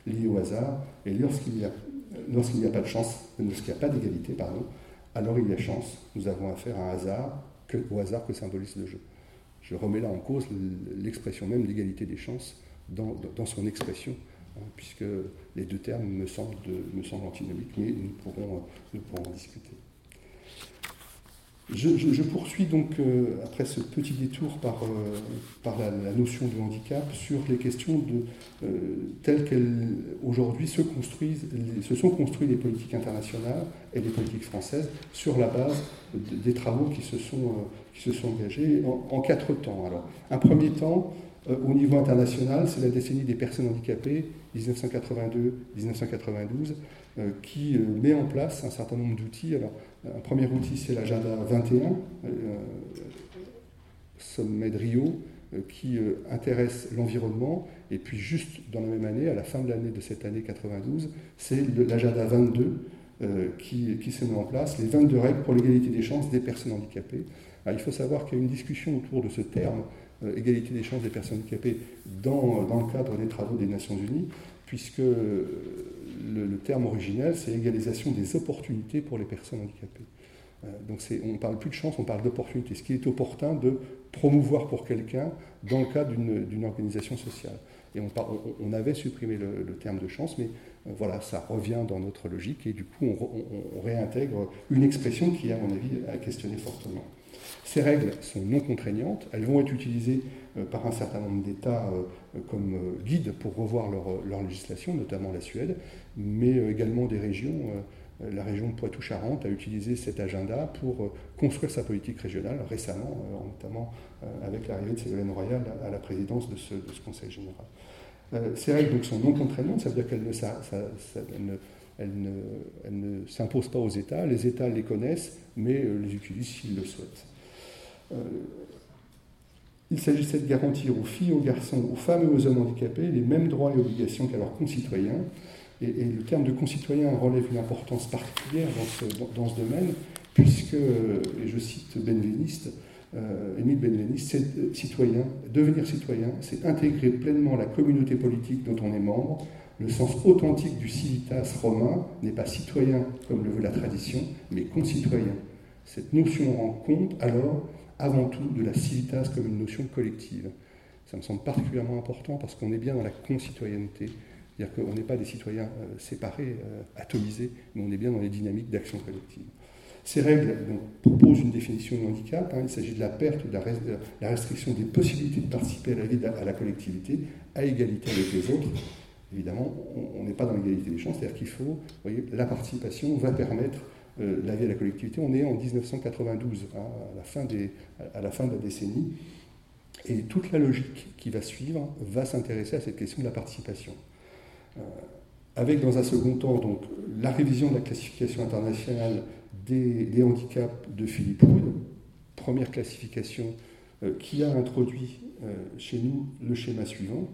liées au hasard. Et lorsqu'il n'y a, pas de chance, lorsqu'il n'y a pas d'égalité, pardon, alors il y a chance. Nous avons affaire à un hasard, que, au hasard que symbolise le jeu. Je remets là en cause l'expression même d'égalité des chances dans, son expression Hein, puisque les deux termes me semblent, me semblent antinomiques, mais nous pourrons, nous pourrons en discuter. Je, poursuis donc, euh, après ce petit détour par, euh, la, notion de handicap, sur les questions de, euh, telles qu'elles aujourd'hui se construisent, se sont construites les politiques internationales et les politiques françaises sur la base des travaux qui se sont, qui se sont engagés en, en, quatre temps. Alors, un premier temps, au niveau international, c'est la décennie des personnes handicapées 1982-1992, euh, qui euh, met en place un certain nombre d'outils. Alors, un premier outil, c'est l'agenda 21, euh, sommet de Rio, qui intéresse l'environnement. Et puis, juste dans la même année, à la fin de l'année de cette année 92, c'est l'agenda 22 qui, qui se met en place, les 22 règles pour l'égalité des chances des personnes handicapées. il faut savoir qu'il y a une discussion autour de ce terme euh, égalité des chances des personnes handicapées dans, dans, le cadre des travaux des Nations Unies, puisque le, le terme originel, c'est égalisation des opportunités pour les personnes handicapées. Euh, donc on ne parle plus de chance, on parle d'opportunité, ce qui est opportun de promouvoir pour quelqu'un dans le cadre d'une organisation sociale. Et on, on, avait supprimé le, terme de chance, mais euh, voilà, ça revient dans notre logique et du coup on, on réintègre une expression qui, à mon avis, a questionné fortement. Ces règles sont non contraignantes, elles vont être utilisées euh, par un certain nombre d'États euh, comme euh, guide pour revoir leur, législation, notamment la Suède, mais également des régions. La région de Poitou-Charentes a utilisé cet agenda pour construire sa politique régionale récemment, notamment avec l'arrivée de Ségolène Royal à la présidence de ce, Conseil général. Ces règles donc, sont non contraignantes, ça veut dire qu'elles ne s'imposent pas aux États. Les États les connaissent, mais les utilisent s'ils le souhaitent. Euh, il s'agissait de garantir aux filles, aux garçons, aux femmes et aux hommes handicapés les mêmes droits et obligations qu'à leurs concitoyens. Et, le terme de concitoyen relève une importance particulière dans ce, domaine, puisque, et je cite Benveniste, euh, Émile Benveniste, c'est euh, citoyen, devenir citoyen, c'est intégrer pleinement la communauté politique dont on est membre. Le sens authentique du civitas romain n'est pas citoyen comme le veut la tradition, mais concitoyen. Cette notion rend compte alors avant tout de la civitas comme une notion collective. Ça me semble particulièrement important parce qu'on est bien dans la concitoyenneté, c'est-à-dire qu'on n'est pas des citoyens euh, séparés, euh, atomisés, mais on est bien dans les dynamiques d'action collective. Ces règles proposent une définition de handicap. Hein. il s'agit de la perte ou de la, restriction des possibilités de participer à la vie à la collectivité à égalité avec les autres. Évidemment, on n'est pas dans l'égalité des chances, c'est-à-dire qu'il faut, voyez, la participation va permettre euh, la vie à la collectivité. On est en 1992, hein, à, la fin de la décennie. Et toute la logique qui va suivre va s'intéresser à cette question de la participation. Euh, avec dans un second temps donc, la révision de la classification internationale des, handicaps de Philippe Wood, première classification euh, qui a introduit chez nous le schéma suivant.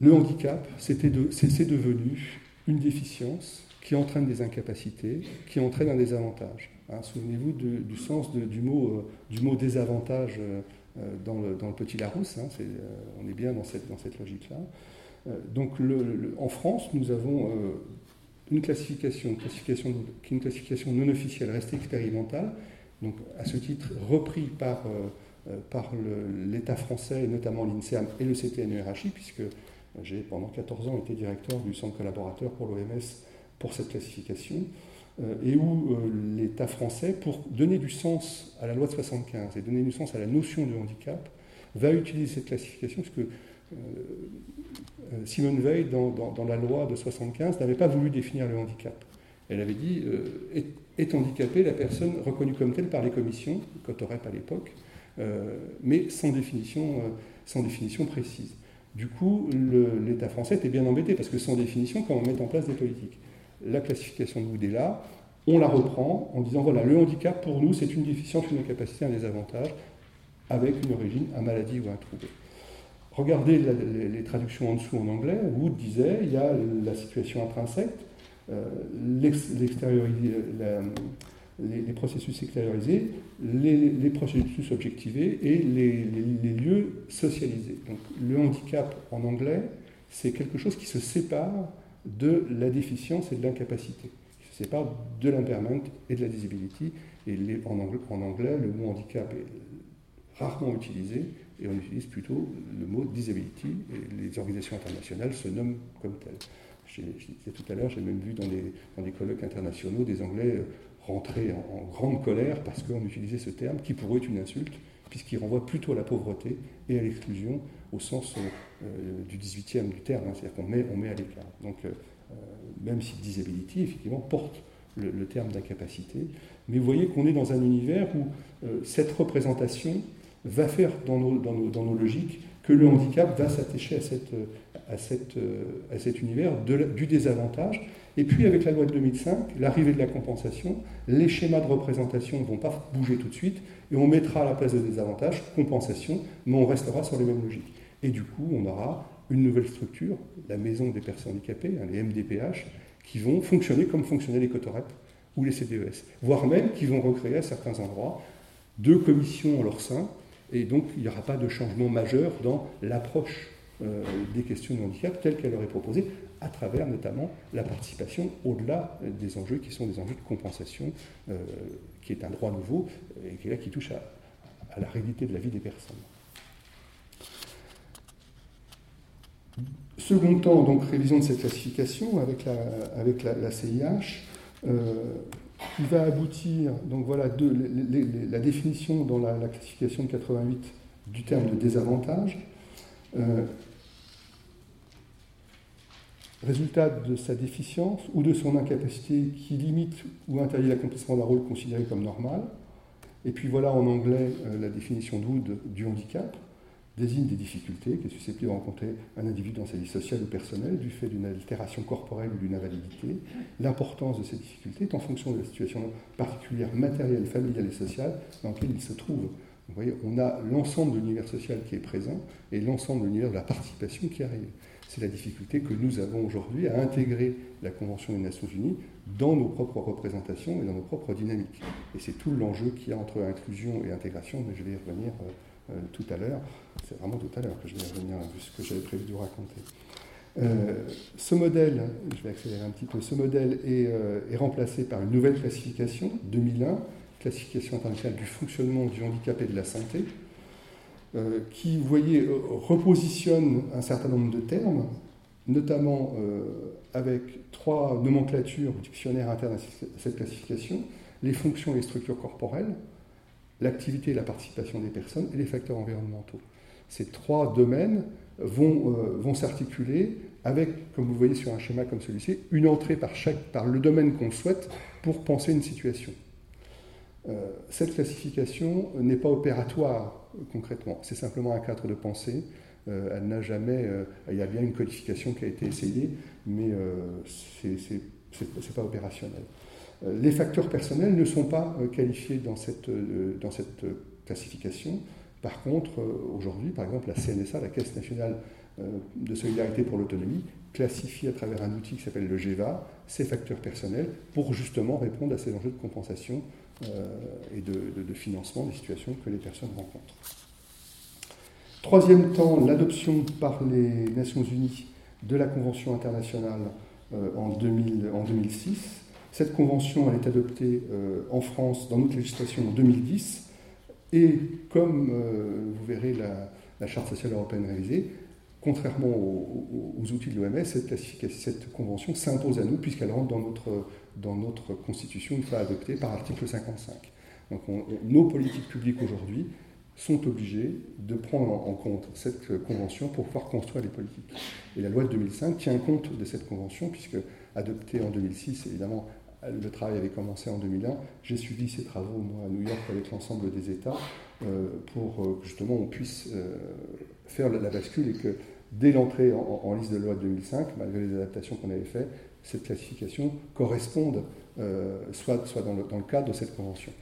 Le handicap, c'est devenu une déficience qui entraîne des incapacités, qui entraîne un désavantage. Hein, souvenez-vous du sens du, mot, euh, du mot désavantage euh, euh, dans, le, petit Larousse, hein, on est bien dans cette, dans cette logique-là. donc en France, nous avons une classification, une classification, une classification non officielle restée expérimentale, donc à ce titre repris par, par l'État français, et notamment l'INSERM et le CTNERHI, puisque j'ai pendant 14 ans été directeur du centre collaborateur pour l'OMS pour cette classification, euh, et où euh, l'État français, pour donner du sens à la loi de 75 et donner du sens à la notion de handicap, va utiliser cette classification, parce que euh, Simone Veil, dans, la loi de 75, n'avait pas voulu définir le handicap. Elle avait dit est handicapée la personne reconnue comme telle par les commissions, Cotorep à l'époque, mais sans définition, sans définition précise. Du coup, l'État français était bien embêté, parce que sans définition, quand on met en place des politiques, la classification de là, on la reprend en disant voilà, le handicap pour nous, c'est une déficience, une incapacité, un désavantage, avec une origine, un maladie ou un trouble. Regardez les, traductions en dessous en anglais. Wood disait il y a la situation intrinsèque, euh, les, processus extériorisés, les, processus objectivés et les, lieux socialisés. Donc le handicap en anglais, c'est quelque chose qui se sépare de la déficience et de l'incapacité, qui se sépare de l'impairment et de la disability. Et en, anglais, le mot handicap est rarement utilisé et on utilise plutôt le mot disability et les organisations internationales se nomment comme telles. Je disais tout à l'heure, j'ai même vu dans des, dans colloques internationaux des Anglais euh, rentrer en, grande colère parce qu'on utilisait ce terme qui pour eux est une insulte, puisqu'il renvoie plutôt à la pauvreté et à l'exclusion au sens euh, du 18e du terme, hein, c'est-à-dire qu'on met, on met à l'écart. Donc euh, même si disability, effectivement, porte le, terme d'incapacité, mais vous voyez qu'on est dans un univers où cette représentation va faire dans nos, dans nos, dans nos logiques que le handicap va s'attacher à, cette, à, cette, à cet univers du désavantage. Et puis avec la loi de 2005, l'arrivée de la compensation, les schémas de représentation ne vont pas bouger tout de suite, et on mettra à la place de désavantage compensation, mais on restera sur les mêmes logiques. Et du coup, on aura une nouvelle structure, la maison des personnes handicapées, hein, les MDPH, qui vont fonctionner comme fonctionnaient les Cotorep ou les CDES, voire même qui vont recréer à certains endroits deux commissions en leur sein, et donc il n'y aura pas de changement majeur dans l'approche euh, des questions de handicap telle qu'elle aurait proposée, à travers notamment la participation au-delà des enjeux qui sont des enjeux de compensation, euh, qui est un droit nouveau et qui, là, qui touche à, la réalité de la vie des personnes. Second temps, donc révision de cette classification avec la, avec la, CIH. Euh, qui va aboutir, donc voilà, la définition dans la, classification de 88 du terme de désavantage. Euh, résultat de sa déficience ou de son incapacité qui limite ou interdit l'accomplissement d'un rôle considéré comme normal. Et puis voilà en anglais euh, la définition d'Oud du handicap désigne des difficultés qui est susceptible de rencontrer un individu dans sa vie sociale ou personnelle du fait d'une altération corporelle ou d'une invalidité. L'importance de ces difficultés est en fonction de la situation particulière matérielle, familiale et sociale dans laquelle il se trouve. Vous voyez, on a l'ensemble de l'univers social qui est présent et l'ensemble de l'univers de la participation qui arrive. C'est la difficulté que nous avons aujourd'hui à intégrer la Convention des Nations Unies dans nos propres représentations et dans nos propres dynamiques. Et c'est tout l'enjeu qu'il y a entre inclusion et intégration, mais je vais y revenir euh, euh, tout à l'heure. C'est vraiment tout à l'heure que je vais y revenir, vu ce que j'avais prévu de vous raconter. Euh, ce modèle, je vais accélérer un petit peu, ce modèle est, est, remplacé par une nouvelle classification, 2001, classification internationale du fonctionnement du handicap et de la santé, qui, vous voyez, euh, repositionne un certain nombre de termes, notamment euh, avec trois nomenclatures ou dictionnaires internes à cette classification, les fonctions et les structures corporelles, l'activité et la participation des personnes et les facteurs environnementaux. Ces trois domaines vont, vont s'articuler avec, comme vous voyez sur un schéma comme celui-ci, une entrée par, chaque, par le domaine qu'on souhaite pour penser une situation. cette classification n'est pas opératoire concrètement. C'est simplement un cadre de pensée. Euh, elle n'a jamais. Euh, il y a bien une codification qui a été essayée, mais euh, ce n'est pas opérationnel. les facteurs personnels ne sont pas qualifiés dans cette, dans cette classification. Par contre, aujourd'hui, par exemple, la CNSA, la Caisse nationale de solidarité pour l'autonomie, classifie à travers un outil qui s'appelle le GEVA ces facteurs personnels pour justement répondre à ces enjeux de compensation euh, et de, financement des situations que les personnes rencontrent. Troisième temps, l'adoption par les Nations Unies de la Convention internationale euh, en, 2006. Cette convention elle est adoptée euh, en France dans notre législation en 2010 et comme vous verrez la, la, Charte sociale européenne révisée, contrairement aux, outils de l'OMS, cette, cette convention s'impose à nous puisqu'elle rentre dans notre, dans notre constitution une fois adoptée par article 55. Donc nos politiques publiques aujourd'hui sont obligées de prendre en compte cette convention pour pouvoir construire les politiques. Et la loi de 2005 tient compte de cette convention puisque adoptée en 2006, évidemment, le travail avait commencé en 2001. J'ai suivi ces travaux, moi, à New York, avec l'ensemble des États, pour que justement on puisse faire la, bascule et que dès l'entrée en, liste de loi de 2005, malgré les adaptations qu'on avait faites, cette classification corresponde, soit, soit dans, le, cadre de cette convention.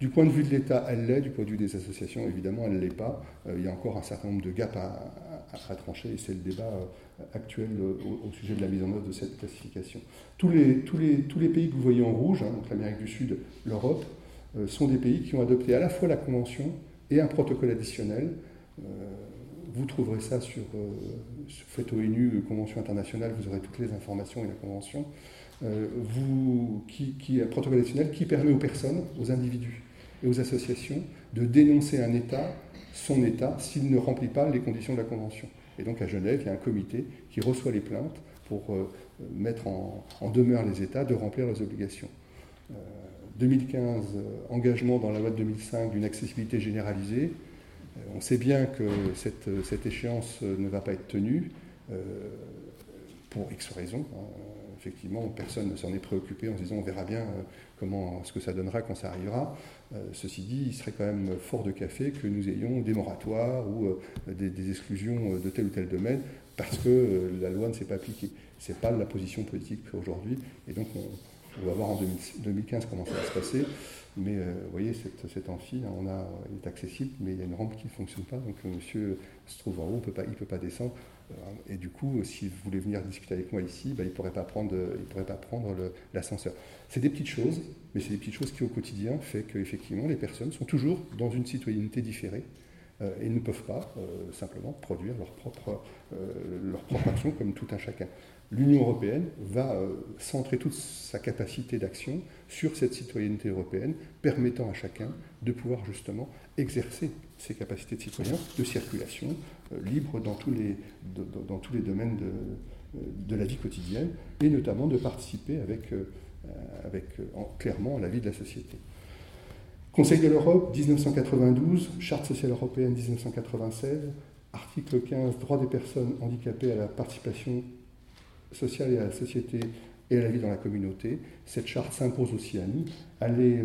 Du point de vue de l'État, elle l'est, du point de vue des associations, évidemment, elle ne l'est pas. Euh, il y a encore un certain nombre de gaps à, trancher, et c'est le débat euh, actuel euh, au, sujet de la mise en œuvre de cette classification. Tous les, tous les, tous les pays que vous voyez en rouge, hein, donc l'Amérique du Sud, l'Europe, sont des pays qui ont adopté à la fois la Convention et un protocole additionnel. vous trouverez ça sur, sur ONU, Convention internationale, vous aurez toutes les informations et la Convention. vous, qui, protocole additionnel qui permet aux personnes, aux individus, et aux associations de dénoncer un État, son État, s'il ne remplit pas les conditions de la Convention. Et donc à Genève, il y a un comité qui reçoit les plaintes pour euh, mettre en, demeure les États de remplir leurs obligations. 2015, euh, euh, engagement dans la loi de 2005 d'une accessibilité généralisée. On sait bien que cette, cette, échéance ne va pas être tenue pour X raisons. Hein. Effectivement, personne ne s'en est préoccupé en se disant on verra bien comment ce que ça donnera quand ça arrivera. Euh, ceci dit, il serait quand même fort de café que nous ayons des moratoires ou euh, des, exclusions de tel ou tel domaine parce que euh, la loi ne s'est pas appliquée. Ce n'est pas la position politique aujourd'hui. Et donc, on, va voir en 2015 comment ça va se passer. Mais vous voyez, cette, cet amphi, hein, on a, il est accessible, mais il y a une rampe qui ne fonctionne pas. Donc, monsieur se trouve en haut, il ne peut pas descendre. Et du coup, si vous voulez venir discuter avec moi ici, bah, il ne pourrait pas prendre, prendre l'ascenseur. C'est des petites choses, mais c'est des petites choses qui au quotidien fait qu'effectivement les personnes sont toujours dans une citoyenneté différée euh, et ne peuvent pas euh, simplement produire leur propre, euh, leur propre action comme tout un chacun. L'Union européenne va centrer toute sa capacité d'action sur cette citoyenneté européenne, permettant à chacun de pouvoir justement exercer ses capacités de citoyen, de circulation, libre dans tous les, domaines de, de, la vie quotidienne, et notamment de participer avec euh, euh, clairement la vie de la société. Conseil de l'Europe, 1992, Charte sociale européenne, 1996, article 15, droit des personnes handicapées à la participation sociale et à la société et à la vie dans la communauté. Cette charte s'impose aussi à nous. Elle est,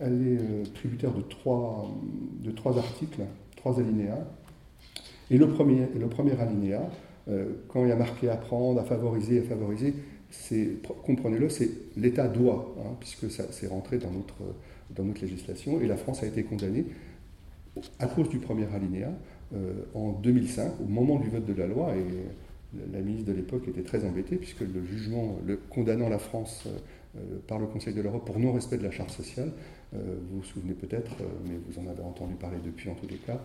euh, tributaire de trois, articles, trois alinéas. Et le premier, alinéa, quand il y a marqué apprendre, à favoriser, à favoriser, comprenez-le, c'est l'État doit, hein, puisque ça c'est rentré dans notre, dans notre législation, et la France a été condamnée à cause du premier alinéa euh, en 2005, au moment du vote de la loi, et la ministre de l'époque était très embêtée, puisque le jugement le, condamnant la France euh, par le Conseil de l'Europe pour non-respect de la charte sociale, euh, vous vous souvenez peut-être, mais vous en avez entendu parler depuis en tous les cas,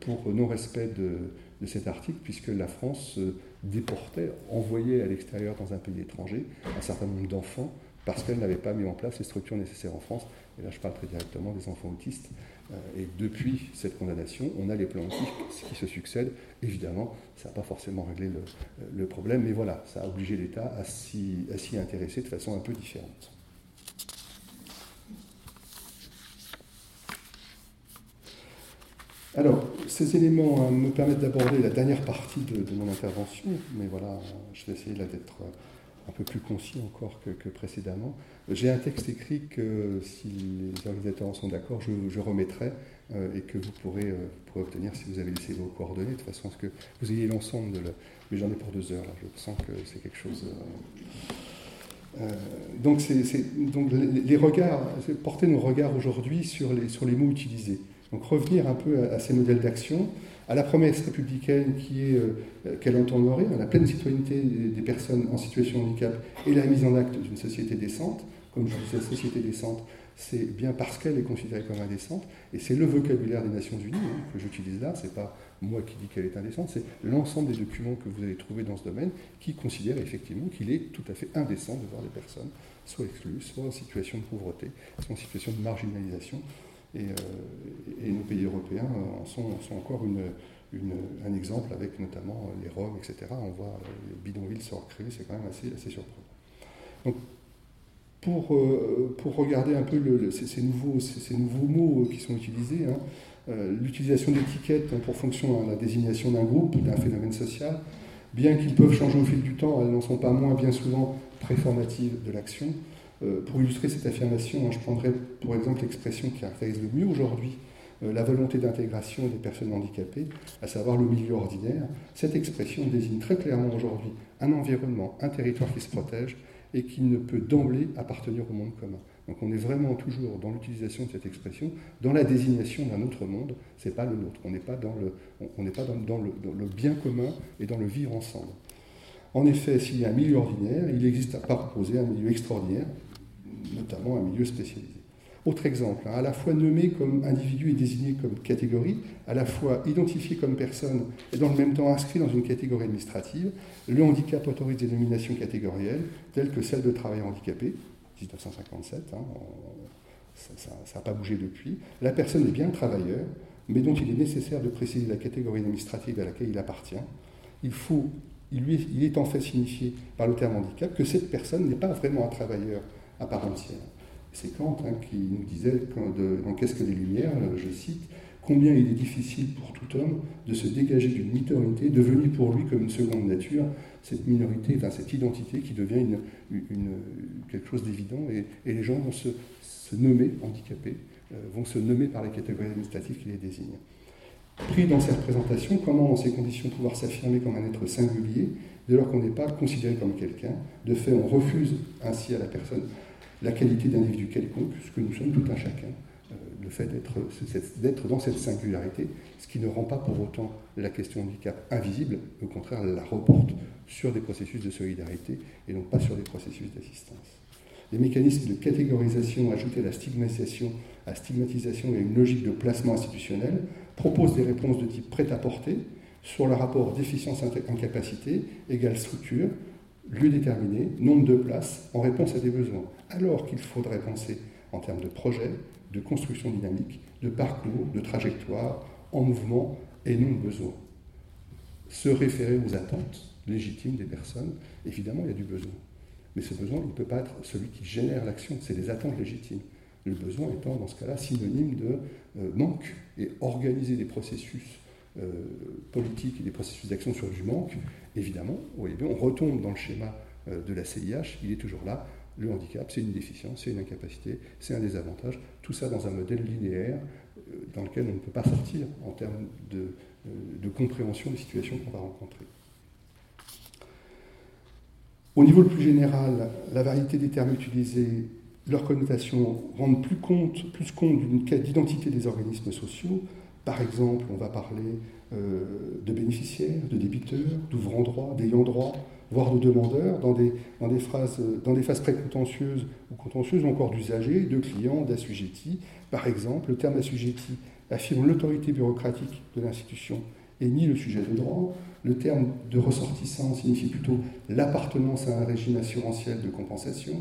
pour non-respect de, cet article, puisque la France déportait, envoyait à l'extérieur dans un pays étranger un certain nombre d'enfants parce qu'elle n'avait pas mis en place les structures nécessaires en France. Et là, je parle très directement des enfants autistes. Euh, et depuis cette condamnation, on a les plans qui se succèdent. Évidemment, ça n'a pas forcément réglé le, problème, mais voilà, ça a obligé l'État à s'y intéresser de façon un peu différente. Alors, ces éléments hein, me permettent d'aborder la dernière partie de, mon intervention, mais voilà, je vais essayer d'être euh, un peu plus concis encore que, précédemment. J'ai un texte écrit que, si les organisateurs sont d'accord, je, remettrai euh, et que vous pourrez, euh, obtenir si vous avez laissé vos coordonnées, de façon à ce que vous ayez l'ensemble de la... Mais j'en ai pour deux heures, je sens que c'est quelque chose... donc, donc les, regards, porter nos regards aujourd'hui sur les, sur les mots utilisés. Donc revenir un peu à, ces modèles d'action, à la promesse républicaine qui est euh, qu'elle entendrait à la pleine citoyenneté des, personnes en situation de handicap et la mise en acte d'une société décente. Comme je disais, société décente, c'est bien parce qu'elle est considérée comme indécente, et c'est le vocabulaire des Nations Unies hein, que j'utilise là, c'est pas moi qui dis qu'elle est indécente, c'est l'ensemble des documents que vous avez trouvés dans ce domaine qui considèrent effectivement qu'il est tout à fait indécent de voir des personnes soit exclues, soit en situation de pauvreté, soit en situation de marginalisation, euh, et, nos pays européens en sont, encore un exemple avec notamment les Roms, etc. On voit les bidonvilles se recréer, c'est quand même assez, surprenant. Donc, pour, euh, pour regarder un peu ces, nouveaux, mots qui sont utilisés, hein, euh, l'utilisation d'étiquettes pour fonction à la désignation d'un groupe ou d'un phénomène social, bien qu'ils peuvent changer au fil du temps, elles n'en sont pas moins bien souvent très formatives de l'action. Pour illustrer cette affirmation, je prendrai pour exemple l'expression qui caractérise le mieux aujourd'hui la volonté d'intégration des personnes handicapées, à savoir le milieu ordinaire. Cette expression désigne très clairement aujourd'hui un environnement, un territoire qui se protège et qui ne peut d'emblée appartenir au monde commun. Donc on est vraiment toujours dans l'utilisation de cette expression, dans la désignation d'un autre monde, ce n'est pas le nôtre, on n'est pas, dans le, on pas dans, le, bien commun et dans le vivre ensemble. En effet, s'il y a un milieu ordinaire, il existe à proposer un milieu extraordinaire, notamment un milieu spécialisé. Autre exemple, hein, à la fois nommé comme individu et désigné comme catégorie, à la fois identifié comme personne et dans le même temps inscrit dans une catégorie administrative, le handicap autorise des nominations catégorielles telles que celle de travail handicapé, 1957, hein, ça n'a pas bougé depuis. La personne est bien travailleur, mais dont il est nécessaire de préciser la catégorie administrative à laquelle il appartient. Il, faut, il, lui, il est en fait signifié par le terme handicap que cette personne n'est pas vraiment un travailleur à part entière. C'est Kant hein, qui nous disait dans Qu'est-ce que les Lumières, je cite, combien il est difficile pour tout homme de se dégager d'une minorité, devenue pour lui comme une seconde nature, cette minorité, enfin, cette identité qui devient quelque chose d'évident, et, les gens vont se, nommer handicapés, euh, vont se nommer par les catégories administratives qui les désignent. Pris dans cette présentation, comment dans ces conditions pouvoir s'affirmer comme un être singulier dès lors qu'on n'est pas considéré comme quelqu'un De fait, on refuse ainsi à la personne la qualité d'individu quelconque, ce que nous sommes tout un chacun, euh, le fait d'être dans cette singularité, ce qui ne rend pas pour autant la question handicap invisible, au contraire, la reporte sur des processus de solidarité et non pas sur des processus d'assistance. Les mécanismes de catégorisation ajoutés à la stigmatisation, à stigmatisation et une logique de placement institutionnel proposent des réponses de type prêt-à-porter sur le rapport déficience-incapacité égale structure, lieu déterminé, nombre de places en réponse à des besoins, alors qu'il faudrait penser en termes de projet, de construction dynamique, de parcours, de trajectoire, en mouvement et non de besoin. Se référer aux attentes légitimes des personnes, évidemment, il y a du besoin. Mais ce besoin, ne peut pas être celui qui génère l'action, c'est les attentes légitimes. Le besoin étant, dans ce cas-là, synonyme de euh, manque. Et organiser des processus euh, politiques et des processus d'action sur du manque, évidemment, on retombe dans le schéma euh, de la CIH, il est toujours là. Le handicap, c'est une déficience, c'est une incapacité, c'est un désavantage. Tout ça dans un modèle linéaire dans lequel on ne peut pas sortir en termes de, compréhension des situations qu'on va rencontrer. Au niveau le plus général, la variété des termes utilisés, leur connotation rendent plus compte, plus compte d'une d'identité des organismes sociaux. Par exemple, on va parler euh, de bénéficiaires, de débiteurs, d'ouvrants droit, d'ayants droit, voire de demandeurs, dans des, dans des, phrases, des phases précontentieuses ou contentieuses, ou encore d'usagers, de clients, d'assujettis. Par exemple, le terme assujetti affirme l'autorité bureaucratique de l'institution et nie le sujet de droit. Le terme de ressortissant signifie plutôt l'appartenance à un régime assurantiel de compensation.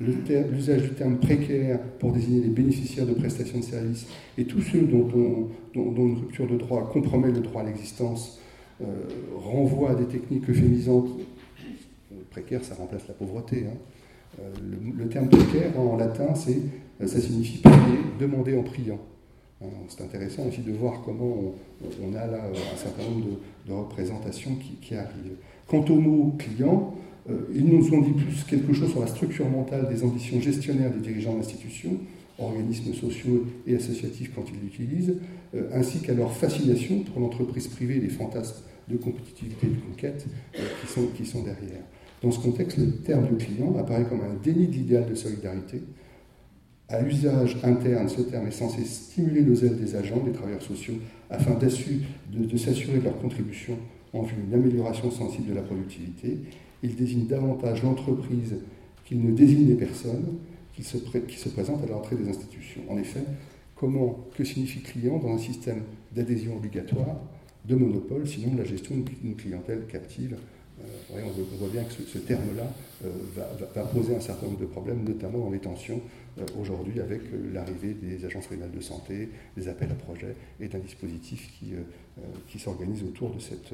L'usage du terme précaire pour désigner les bénéficiaires de prestations de services et tous ceux dont, une rupture de droit compromet le droit à l'existence euh, renvoie à des techniques euphémisantes. Précaire, ça remplace la pauvreté. Hein. Euh, le, terme précaire en latin, ça signifie prier, demander en priant. Hein, c'est intéressant aussi de voir comment on, a là un certain nombre de, représentations qui, arrivent. Quant au mot client, euh, ils nous ont dit plus quelque chose sur la structure mentale des ambitions gestionnaires des dirigeants d'institutions, organismes sociaux et associatifs quand ils l'utilisent, euh, ainsi qu'à leur fascination pour l'entreprise privée et les fantasmes de compétitivité et de conquête euh, qui, sont, derrière. Dans ce contexte, le terme de client apparaît comme un déni de l'idéal de solidarité, à l'usage interne, ce terme est censé stimuler le zèle des agents, des travailleurs sociaux, afin de, de s'assurer de leur contribution en vue d'une amélioration sensible de la productivité. Il désigne davantage l'entreprise qu'il ne désigne les personnes qui se, se présentent à l'entrée des institutions. En effet, comment, que signifie client dans un système d'adhésion obligatoire, de monopole, sinon de la gestion d'une clientèle captive euh, on, voit bien que ce, terme-là euh, va, poser un certain nombre de problèmes, notamment dans les tensions euh, aujourd'hui avec l'arrivée des agences régionales de santé, des appels à projets et d'un dispositif qui, qui s'organise autour de cette,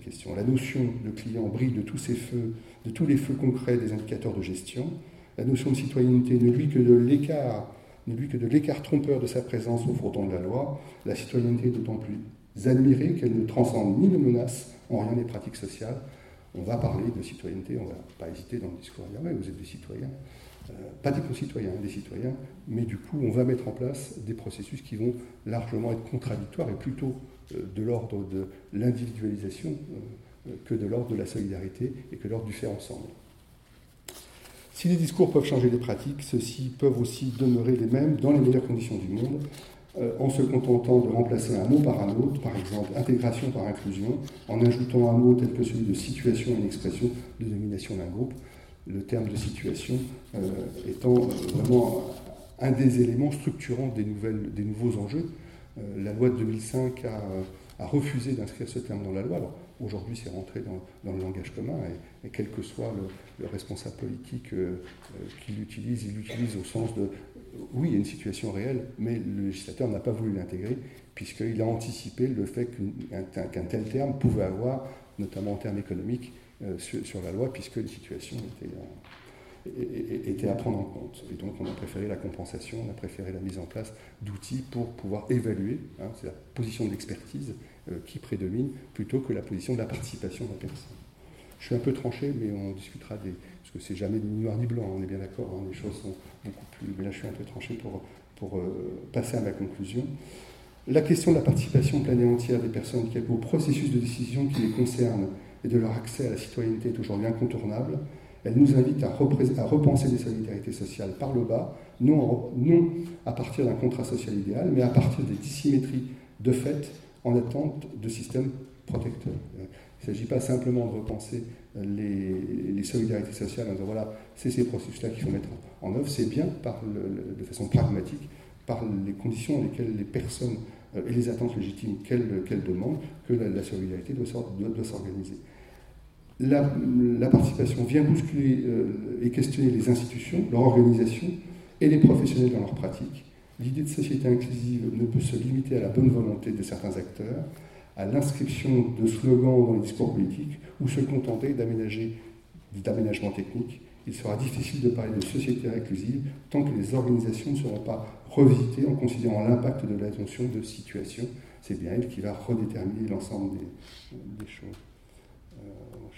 question. La notion de client brille de tous ces feux, de tous les feux concrets des indicateurs de gestion. La notion de citoyenneté ne lui que de l'écart ne lui que de l'écart trompeur de sa présence au fronton de la loi, la citoyenneté est d'autant plus admirée qu'elle ne transcende ni ne menace en rien les pratiques sociales, on va parler de citoyenneté, on ne va pas hésiter dans le discours à dire, vous êtes des citoyens. pas des concitoyens, des citoyens, mais du coup, on va mettre en place des processus qui vont largement être contradictoires et plutôt de l'ordre de l'individualisation que de l'ordre de la solidarité et que l'ordre du faire ensemble. Si les discours peuvent changer les pratiques, ceux-ci peuvent aussi demeurer les mêmes dans les meilleures conditions du monde, euh, en se contentant de remplacer un mot par un autre, par exemple intégration par inclusion, en ajoutant un mot tel que celui de situation une expression de domination d'un groupe, le terme de situation euh, étant euh, vraiment un des éléments structurants des, nouvelles, des nouveaux enjeux. La loi de 2005 a, refusé d'inscrire ce terme dans la loi. Aujourd'hui, c'est rentré dans, le langage commun et, quel que soit le, responsable politique euh, euh, qui l'utilise, il l'utilise au sens de oui, il y a une situation réelle, mais le législateur n'a pas voulu l'intégrer puisqu'il a anticipé le fait qu'un tel terme pouvait avoir, notamment en termes économiques, euh, sur, la loi, puisque les situations étaient, étaient à prendre en compte. Et donc on a préféré la compensation, on a préféré la mise en place d'outils pour pouvoir évaluer, hein, c'est la position de l'expertise euh, qui prédomine plutôt que la position de la participation de la personne. Je suis un peu tranché, mais on discutera des. Parce que c'est jamais ni noir ni blanc, on est bien d'accord, hein, les choses sont beaucoup plus. Mais là, je suis un peu tranché pour, pour euh, passer à ma conclusion. La question de la participation pleine et entière des personnes au processus de décision qui les concerne et de leur accès à la citoyenneté est aujourd'hui incontournable. Elle nous invite à, repenser les solidarités sociales par le bas, non, à partir d'un contrat social idéal, mais à partir des dissymétries de fait en attente de systèmes protecteurs. Il ne s'agit pas simplement de repenser les, solidarités sociales en disant voilà, c'est ces processus-là qu'il faut mettre en œuvre, c'est bien de façon pragmatique, par les conditions dans lesquelles les personnes euh, et les attentes légitimes qu'elles demandent, que la, solidarité doit, s'organiser. La, participation vient bousculer euh, et questionner les institutions, leur organisation et les professionnels dans leur pratique. L'idée de société inclusive ne peut se limiter à la bonne volonté de certains acteurs, à l'inscription de slogans dans les discours politiques ou se contenter d'aménager d'aménagement technique. Il sera difficile de parler de société inclusive tant que les organisations ne seront pas revisitées en considérant l'impact de la notion de situation. C'est bien elle qui va redéterminer l'ensemble des, choses.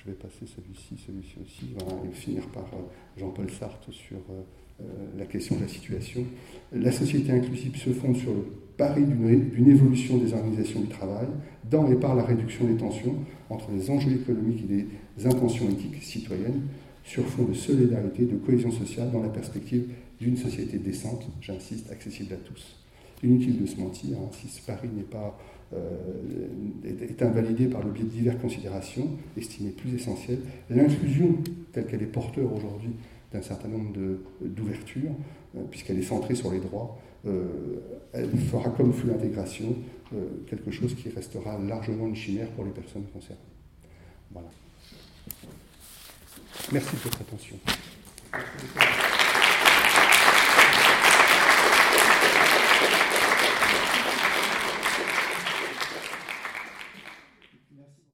Je vais passer celui-ci, celui-ci aussi, et finir par euh, Jean-Paul Sartre sur euh, euh, la question de la situation. La société inclusive se fonde sur le pari d'une évolution des organisations du travail dans et par la réduction des tensions entre les enjeux économiques et les intentions éthiques citoyennes sur fond de solidarité, de cohésion sociale dans la perspective d'une société décente, j'insiste, accessible à tous. Inutile de se mentir, hein, si ce pari n'est pas euh, est, invalidé par le biais de diverses considérations estimées plus essentielles, l'inclusion telle qu'elle est porteur aujourd'hui d'un certain nombre d'ouvertures, euh, puisqu'elle est centrée sur les droits. Euh, elle fera comme fut l'intégration euh, quelque chose qui restera largement une chimère pour les personnes concernées. Voilà. Merci de votre attention.